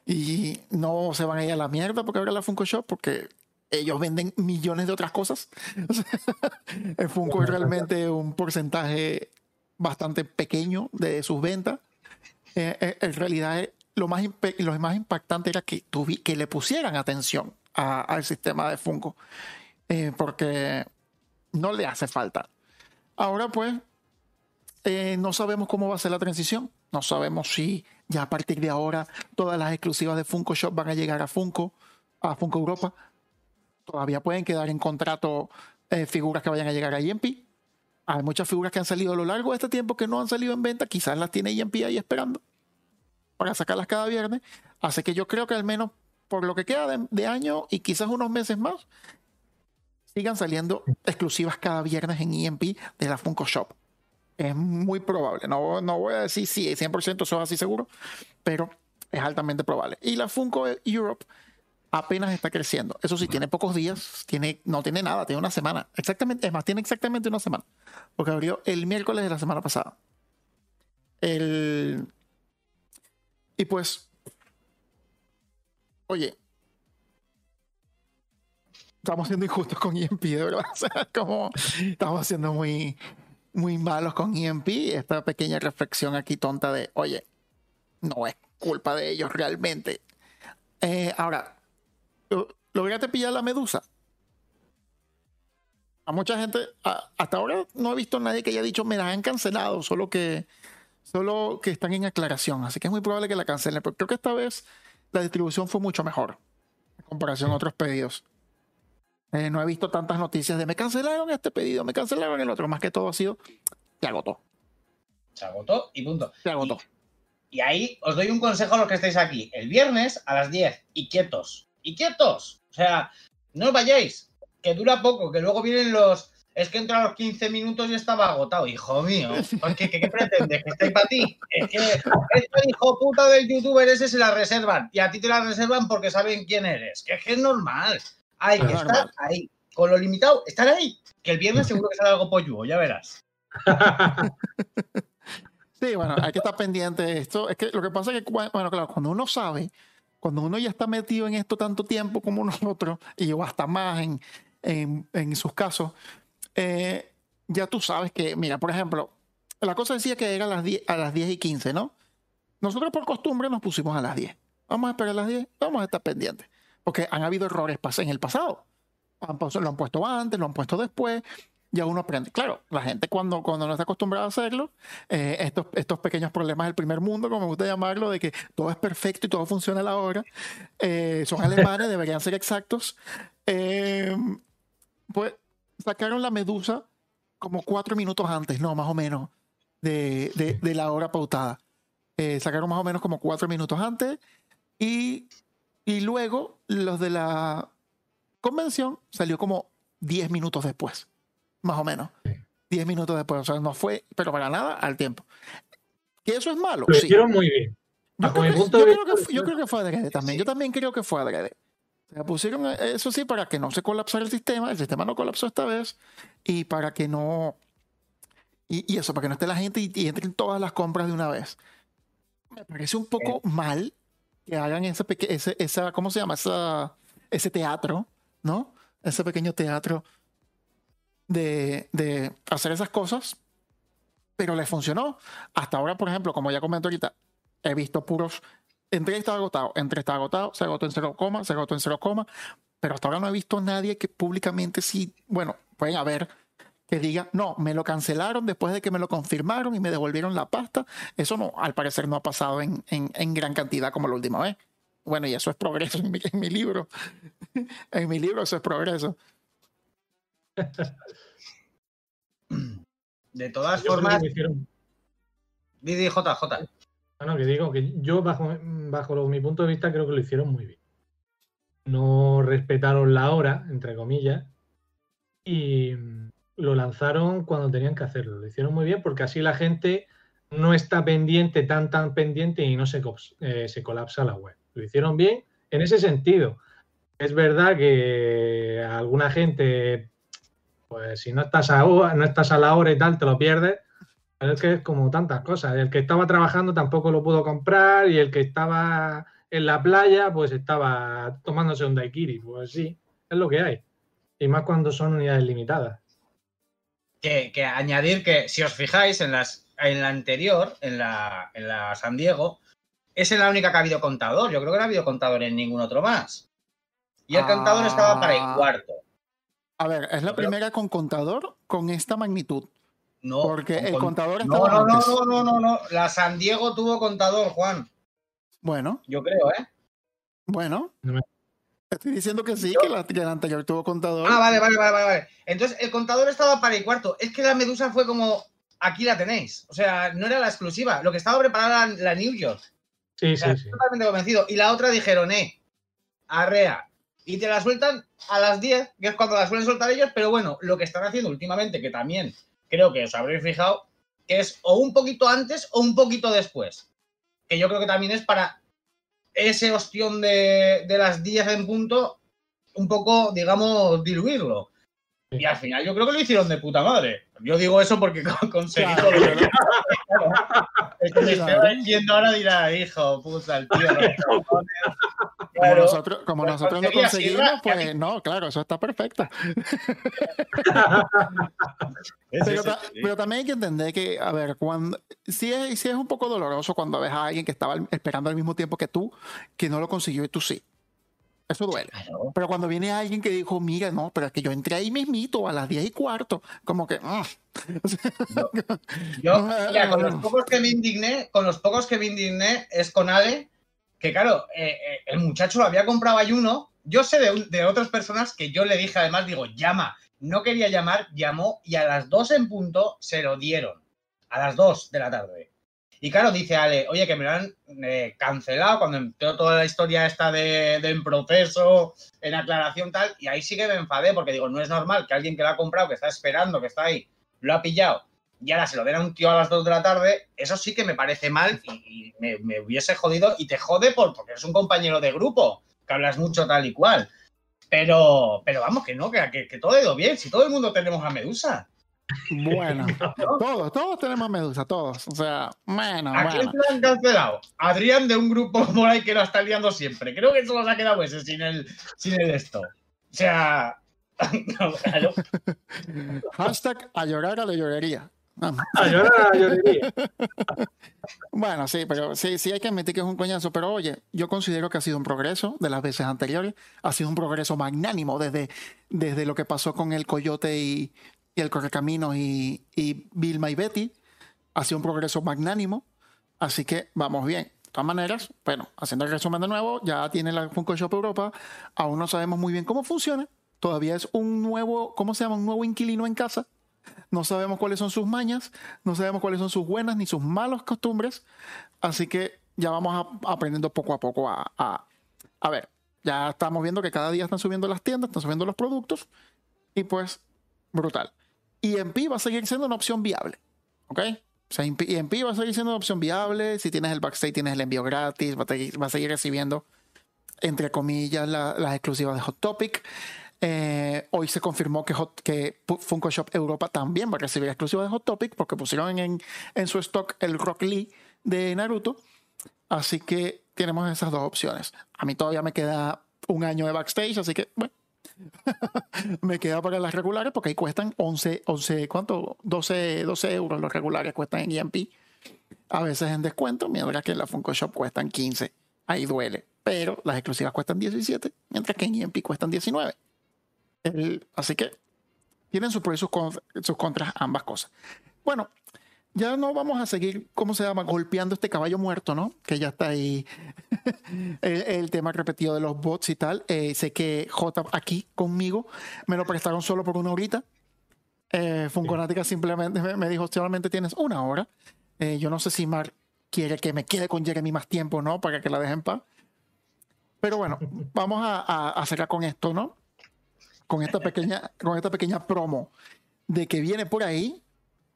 Y no se van a ir a la mierda porque ahora la Funko Shop, porque ellos venden millones de otras cosas. [laughs] Funko es realmente un porcentaje bastante pequeño de sus ventas. Eh, eh, en realidad, eh, lo más, lo más impactante era que, que le pusieran atención al sistema de Funko, porque no le hace falta. Ahora, pues, no sabemos cómo va a ser la transición. No sabemos si ya a partir de ahora todas las exclusivas de Funko Shop van a llegar a Funko, a Funko Europa. Todavía pueden quedar en contrato eh, figuras que vayan a llegar a EMP. Hay muchas figuras que han salido a lo largo de este tiempo que no han salido en venta. Quizás las tiene EMP ahí esperando para sacarlas cada viernes. Así que yo creo que al menos por lo que queda de, de año y quizás unos meses más, sigan saliendo exclusivas cada viernes en EMP de la Funko Shop. Es muy probable. No, no voy a decir si 100% eso es así seguro, pero es altamente probable. Y la Funko Europe apenas está creciendo. Eso sí, tiene pocos días, tiene, no tiene nada, tiene una semana. Exactamente, es más, tiene exactamente una semana. Porque abrió el miércoles de la semana pasada. El... Y pues, oye, estamos siendo injustos con EMP, de verdad. [laughs] O sea, como estamos siendo muy, muy malos con EMP. Esta pequeña reflexión aquí tonta de, oye, no es culpa de ellos realmente. Eh, ahora, ¿lo- ¿lograste pillar la medusa? A mucha gente, a- hasta ahora no he visto a nadie que haya dicho me la han cancelado, solo que, solo que están en aclaración. Así que es muy probable que la cancelen, pero creo que esta vez la distribución fue mucho mejor en comparación a otros pedidos. Eh, no he visto tantas noticias de me cancelaron este pedido, me cancelaron el otro. Más que todo ha sido, se agotó, Se agotó y punto. se agotó. Y ahí os doy un consejo a los que estáis aquí. El viernes a las 10 y quietos. Y quietos. O sea, no os vayáis. Que dura poco, que luego vienen los. Es que entra a los 15 minutos y estaba agotado, hijo mío. Porque, ¿qué, qué pretendes? ¿Que estáis para ti? Es que este hijo puta del youtuber ese se la reservan. Y a ti te la reservan porque saben quién eres. Que es que es normal. Hay que Es estar ahí. con lo limitado, estar ahí. Que el viernes seguro que sale algo pollo, ya verás. [laughs] Sí, bueno, hay que estar pendiente de esto. Es que lo que pasa es que, bueno, claro, cuando uno sabe, cuando uno ya está metido en esto tanto tiempo como nosotros, [laughs] y yo hasta más en, en, en sus casos, eh, ya tú sabes que, mira, por ejemplo, la cosa decía que era a las 10, a las 10 y 15, ¿no? Nosotros por costumbre nos pusimos a las 10. Vamos a esperar a las 10, vamos a estar pendientes. Porque han habido errores en el pasado. Lo han puesto antes, lo han puesto después, ya uno aprende. Claro, la gente cuando, cuando no está acostumbrada a hacerlo, eh, estos, estos pequeños problemas del primer mundo, como me gusta llamarlo, de que todo es perfecto y todo funciona a la hora, eh, son alemanes, [laughs] deberían ser exactos. Eh, pues sacaron la medusa como cuatro minutos antes, no, más o menos, de, de, la hora pautada. sacaron más o menos como cuatro minutos antes y, y luego los de la convención salió como diez minutos después más o menos. Diez minutos después, o sea, no fue, pero para nada al tiempo. ¿Que eso es malo? Lo hicieron muy bien. Yo creo, que, yo, creo que, fue adrede también. Yo también creo que fue adrede. O pusieron eh, eso sí para que no se colapsara el sistema. El sistema no colapsó esta vez. Y para que no. Y, eso, para que no esté la gente y, entren todas las compras de una vez. Me parece un poco mal que hagan ese, ese esa, ¿cómo se llama? Esa, ese teatro, ¿no? Ese pequeño teatro de, hacer esas cosas, pero le funcionó. Hasta ahora, por ejemplo, como ya comenté ahorita, he visto puros. Entre está agotado, entre está agotado, se agotó en cero coma, se agotó en cero coma, pero hasta ahora no he visto nadie que públicamente sí, bueno, pueden haber que diga, no, me lo cancelaron después de que me lo confirmaron y me devolvieron la pasta. Eso no, al parecer no ha pasado en, en, gran cantidad como la última vez. Bueno, y eso es progreso [laughs] en mi, en mi libro. [laughs] en mi libro eso es progreso. De todas formas. Didi JJ. Bueno, que digo que yo, bajo, bajo mi punto de vista, creo que lo hicieron muy bien. No respetaron la hora, entre comillas, y lo lanzaron cuando tenían que hacerlo. Lo hicieron muy bien porque así la gente no está pendiente, tan, tan pendiente y no se, eh, se colapsa la web. Lo hicieron bien en ese sentido. Es verdad que alguna gente pues si no estás a, no estás a la hora y tal, te lo pierdes. Pero es que es como tantas cosas. El que estaba trabajando tampoco lo pudo comprar y el que estaba en la playa, pues estaba tomándose un daiquiri. Pues sí, es lo que hay. Y más cuando son unidades limitadas. Que, añadir que si os fijáis en, las, en la anterior, en la, en la San Diego, es la única que ha habido contador. Yo creo que no ha habido contador en ningún otro más. Y el contador estaba para el ah. cuarto. A ver, es la primera con contador con esta magnitud. No. Porque el contador estaba no, no, no, no, no, no, no. La San Diego tuvo contador, Juan. Bueno. Yo creo, ¿eh? Bueno. Estoy diciendo que sí, que, la, que anterior tuvo contador. Ah, vale, vale, vale, vale. Entonces, el contador estaba para el cuarto. Es que la medusa fue como, aquí la tenéis. O sea, no era la exclusiva. Lo que estaba preparada la, New York. Sí, sí, sí. Totalmente convencido. Y la otra dijeron, eh, arrea, y te la sueltan a las 10, que es cuando la suelen soltar ellos, pero bueno, lo que están haciendo últimamente, que también creo que os habréis fijado, que es o un poquito antes o un poquito después. Que yo creo que también es para ese ostión de, de las 10 en punto, un poco, digamos, diluirlo. Y al final yo creo que lo hicieron de puta madre. Yo digo eso porque conseguí todo lo que El que me esté ahora dirá, hijo, puta, el tío. [laughs] como nosotros, como pues nosotros lo conseguimos, pues no, claro, eso está perfecto. [laughs] pero, pero, también hay que entender que, a ver, cuando sí es, sí es un poco doloroso cuando ves a alguien que estaba esperando al mismo tiempo que tú, que no lo consiguió y tú sí. Eso duele. Pero cuando viene alguien que dijo, mira, no, pero es que yo entré ahí mismito a las 10 y cuarto, como que... [laughs] Ah". [laughs] yo, mira, con los pocos que me indigné, con los pocos que me indigné es con Ale, que claro, eh, eh, el muchacho había comprado ayuno. Yo sé de, de, otras personas que yo le dije además, digo, llama. No quería llamar, llamó y a las 2 en punto se lo dieron. A las 2 de la tarde. Y claro, dice Ale, oye, que me lo han eh, cancelado cuando empezó toda la historia esta de, en proceso, en aclaración tal, y ahí sí que me enfadé porque digo, no es normal que alguien que lo ha comprado, que está esperando, que está ahí, lo ha pillado, y ahora se lo den a un tío a las 2 de la tarde, eso sí que me parece mal y, me, hubiese jodido, y te jode por, porque eres un compañero de grupo, que hablas mucho tal y cual. Pero, pero vamos, que no, que, que todo ha ido bien. Si todo el mundo tenemos a Medusa. Bueno, [laughs] todos, todos tenemos Medusa, todos. O sea, bueno, ¿A quién se lo han cancelado? Adrián de un grupo [laughs] por ahí que lo está liando siempre. Creo que solo se ha quedado ese sin el, sin el esto. O sea. [laughs] no, claro. Hashtag a llorar a la llorería. A llorar a la llorería. Bueno, sí, pero sí, sí hay que admitir que es un coñazo. Pero oye, yo considero que ha sido un progreso de las veces anteriores. Ha sido un progreso magnánimo desde, desde lo que pasó con el Coyote y, y el Correcaminos y, y Vilma y Betty. Ha sido un progreso magnánimo. Así que vamos bien. De todas maneras, bueno, haciendo el resumen de nuevo, ya tiene la Funko Shop Europa. Aún no sabemos muy bien cómo funciona. Todavía es un nuevo, ¿cómo se llama? Un nuevo inquilino en casa. No sabemos cuáles son sus mañas, no sabemos cuáles son sus buenas ni sus malas costumbres. Así que ya vamos aprendiendo poco a poco a, a, a ver. Ya estamos viendo que cada día están subiendo las tiendas, están subiendo los productos. Y pues, brutal. Y EMP va a seguir siendo una opción viable. ¿Ok? O sea, EMP va a seguir siendo una opción viable. Si tienes el backstage, tienes el envío gratis. Va a seguir, va a seguir recibiendo, entre comillas, la- las exclusivas de Hot Topic. Eh, hoy se confirmó que, Hot- que Funko Shop Europa también va a recibir exclusivas de Hot Topic porque pusieron en, en su stock el Rock Lee de Naruto. Así que tenemos esas dos opciones. A mí todavía me queda un año de backstage, así que bueno, [laughs] me queda para las regulares porque ahí cuestan 11, 11 ¿cuánto? 12, 12 euros los regulares cuestan en EMP. A veces en descuento, mientras que en la Funko Shop cuestan 15. Ahí duele. Pero las exclusivas cuestan 17, mientras que en EMP cuestan 19. El- así que tienen sus pros y sus, con- sus contras ambas cosas. Bueno, ya no vamos a seguir, ¿cómo se llama? Golpeando este caballo muerto, ¿no? Que ya está ahí. [laughs] el, el tema repetido de los bots y tal. Eh, sé que J aquí conmigo me lo prestaron solo por una horita. Eh, Funkonática simplemente me, me dijo, solamente tienes una hora. Eh, yo no sé si Mar quiere que me quede con Jeremy más tiempo, ¿no? Para que la deje en paz. Pero bueno, [laughs] vamos a, a, a cerrar con esto, ¿no? Con esta pequeña, con esta pequeña promo de que viene por ahí.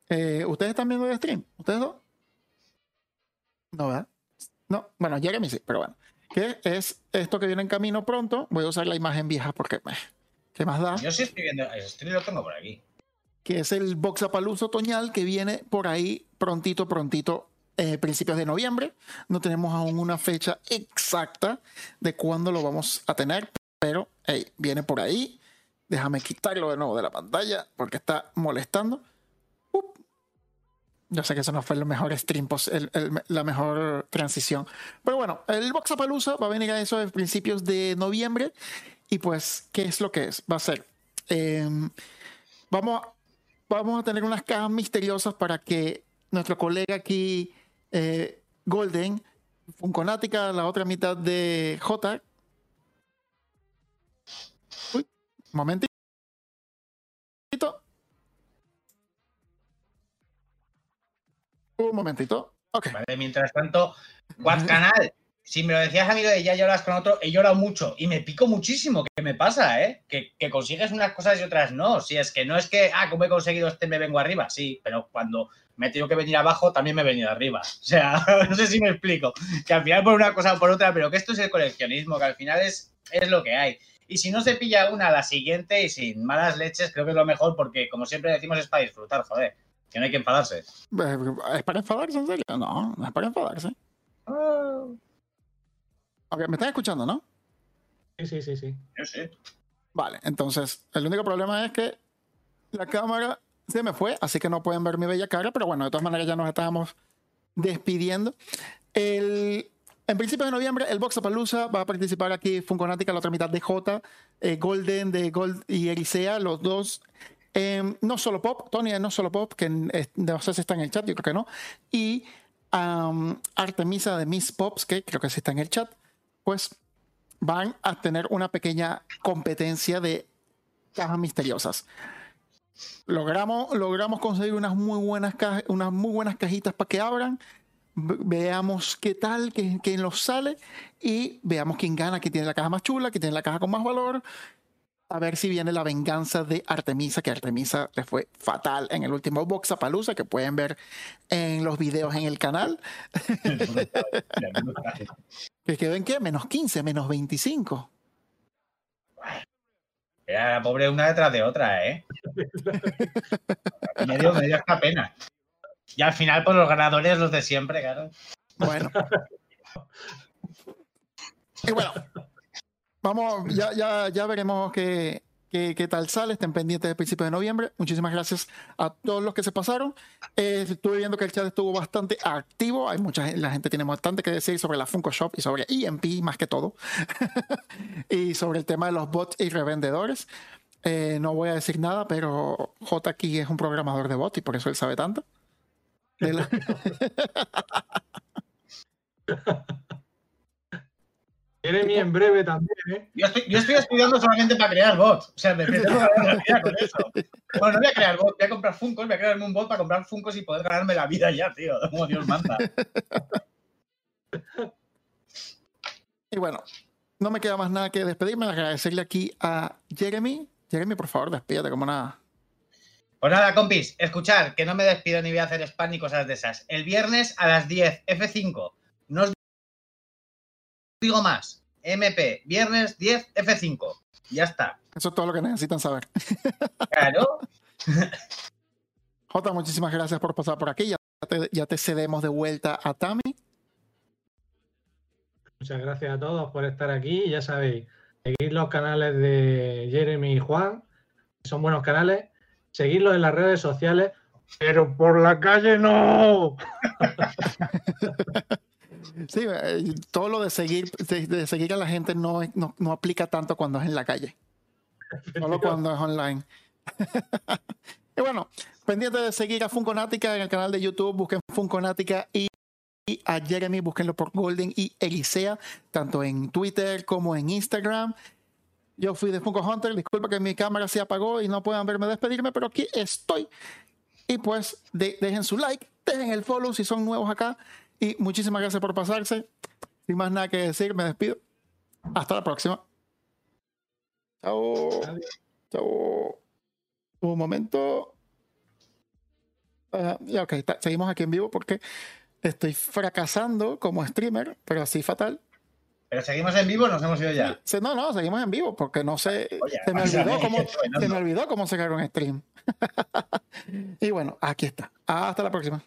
Eh, ¿Ustedes están viendo el stream? ¿Ustedes dos? No, ¿verdad? No, bueno, Jeremy sí, pero bueno. ¿Qué es esto que viene en camino pronto? Voy a usar la imagen vieja porque, eh, ¿qué más da? Yo sí estoy viendo. Stream lo tengo por aquí. que es el Boxapalooza otoñal que viene por ahí prontito, prontito, eh, principios de noviembre. No tenemos aún una fecha exacta de cuándo lo vamos a tener, pero hey, viene por ahí. Déjame quitarlo de nuevo de la pantalla porque está molestando. Yo sé que eso no fue el mejor stream, el- el- la mejor transición. Pero bueno, el Boxapalooza va a venir a eso a principios de noviembre. Y pues, ¿qué es lo que es? Va a ser. em, vamos, a- vamos a tener unas cajas misteriosas para que nuestro colega aquí, eh, Golden, Funkonática, la otra mitad de J. momentito. Un momentito. Ok. ¿vale? Mientras tanto, What Canal, si me lo decías a mí lo de ya lloras con otro, he llorado mucho y me pico muchísimo. ¿Qué me pasa, eh? Que, que consigues unas cosas y otras no. Si es que no es que, ah, como he conseguido este, me vengo arriba. Sí, pero cuando me he tenido que venir abajo, también me he venido arriba. [laughs] O sea, [laughs] no sé si me explico. Que al final por una cosa o por otra, pero que esto es el coleccionismo, que al final es, es lo que hay. Y si no se pilla una, la siguiente y sin malas leches, creo que es lo mejor porque, como siempre decimos, es para disfrutar, joder. Que no hay que enfadarse. Eh, ¿Es para enfadarse, en serio? No, no es para enfadarse. Ok, me están escuchando, ¿no? Sí, sí, sí, sí. Yo sé. Vale, entonces, el único problema es que la cámara se me fue, así que no pueden ver mi bella cara, pero bueno, de todas maneras ya nos estábamos despidiendo. El, en principios de noviembre, el Boxapalooza va a participar aquí Funkonática, la otra mitad de J, eh, Golden de Gold y Erisea, los dos. eh, no solo Pop, Tony no solo Pop, que eh, no sé si está en el chat, yo creo que no. Y Artemisa de Miss Pops, que creo que sí está en el chat, pues van a tener una pequeña competencia de cajas misteriosas. Logramos, logramos conseguir unas muy buenas unas muy buenas cajitas para que abran. Ve- Veamos qué tal, qué, quién los sale y veamos quién gana, quién tiene la caja más chula, quién tiene la caja con más valor. A ver si viene la venganza de Artemisa, que Artemisa le fue fatal en el último Boxapalooza, que pueden ver en los videos en el canal. [laughs] Que quedó en qué? Menos 15, menos 25. Era la pobre una detrás de otra, ¿eh? [laughs] me, dio, me dio pena. Y al final, pues los ganadores, los de siempre, claro. Bueno. [laughs] Y bueno, vamos, ya, ya, ya veremos qué, qué, qué tal sale. Estén pendientes del principio de noviembre. Muchísimas gracias a todos los que se pasaron. Eh, estuve viendo que el chat estuvo bastante activo. Hay mucha la gente tiene bastante que decir sobre la Funko Shop y sobre EMP más que todo. [laughs] y sobre el tema de los bots y revendedores. Eh, no voy a decir nada, pero J aquí es un programador de bots y por eso él sabe tanto. De la- Jeremy en breve también, ¿eh? Yo estoy, yo estoy estudiando solamente para crear bots. O sea, me que ganar la vida con eso. Bueno, no voy a crear bots, voy a comprar Funkos, voy a crearme un bot para comprar Funkos y poder ganarme la vida ya, tío. Como Dios manda. Y bueno, no me queda más nada que despedirme. Agradecerle aquí a Jeremy. Jeremy, por favor, despídate como nada. Pues nada, compis, escuchar, que no me despido ni voy a hacer spam ni cosas de esas. El viernes a las 10, F5. No os digo más. MP, viernes 10, F5. Ya está. Eso es todo lo que necesitan saber. Claro. [laughs] Jota, muchísimas gracias por pasar por aquí. Ya te, ya te cedemos de vuelta a Tami. Muchas gracias a todos por estar aquí. Ya sabéis, seguid los canales de Jeremy y Juan, que son buenos canales. Seguidlos en las redes sociales, pero por la calle no. [laughs] Sí, eh, todo lo de seguir, de, de seguir a la gente no, no, no aplica tanto cuando es en la calle, solo [laughs] cuando es online. [laughs] y bueno, pendiente de seguir a Funkonática en el canal de YouTube, busquen Funkonática y, y a Jeremy, búsquenlo por Golden y Elisea, tanto en Twitter como en Instagram. Yo fui de Funko Hunter, disculpa que mi cámara se apagó y no puedan verme despedirme, pero aquí estoy. Y pues de- dejen su like, dejen el follow si son nuevos acá. Y muchísimas gracias por pasarse. Sin más nada que decir, me despido. Hasta la próxima. Chao. Chao. Un momento. Ah, ya, ok, seguimos aquí en vivo porque estoy fracasando como streamer, pero así fatal. Pero seguimos en vivo, nos hemos ido ya. No, no, seguimos en vivo porque no sé. Oye, se, me olvidó cómo, se me olvidó cómo un stream. [laughs] y bueno, aquí está. Hasta la próxima.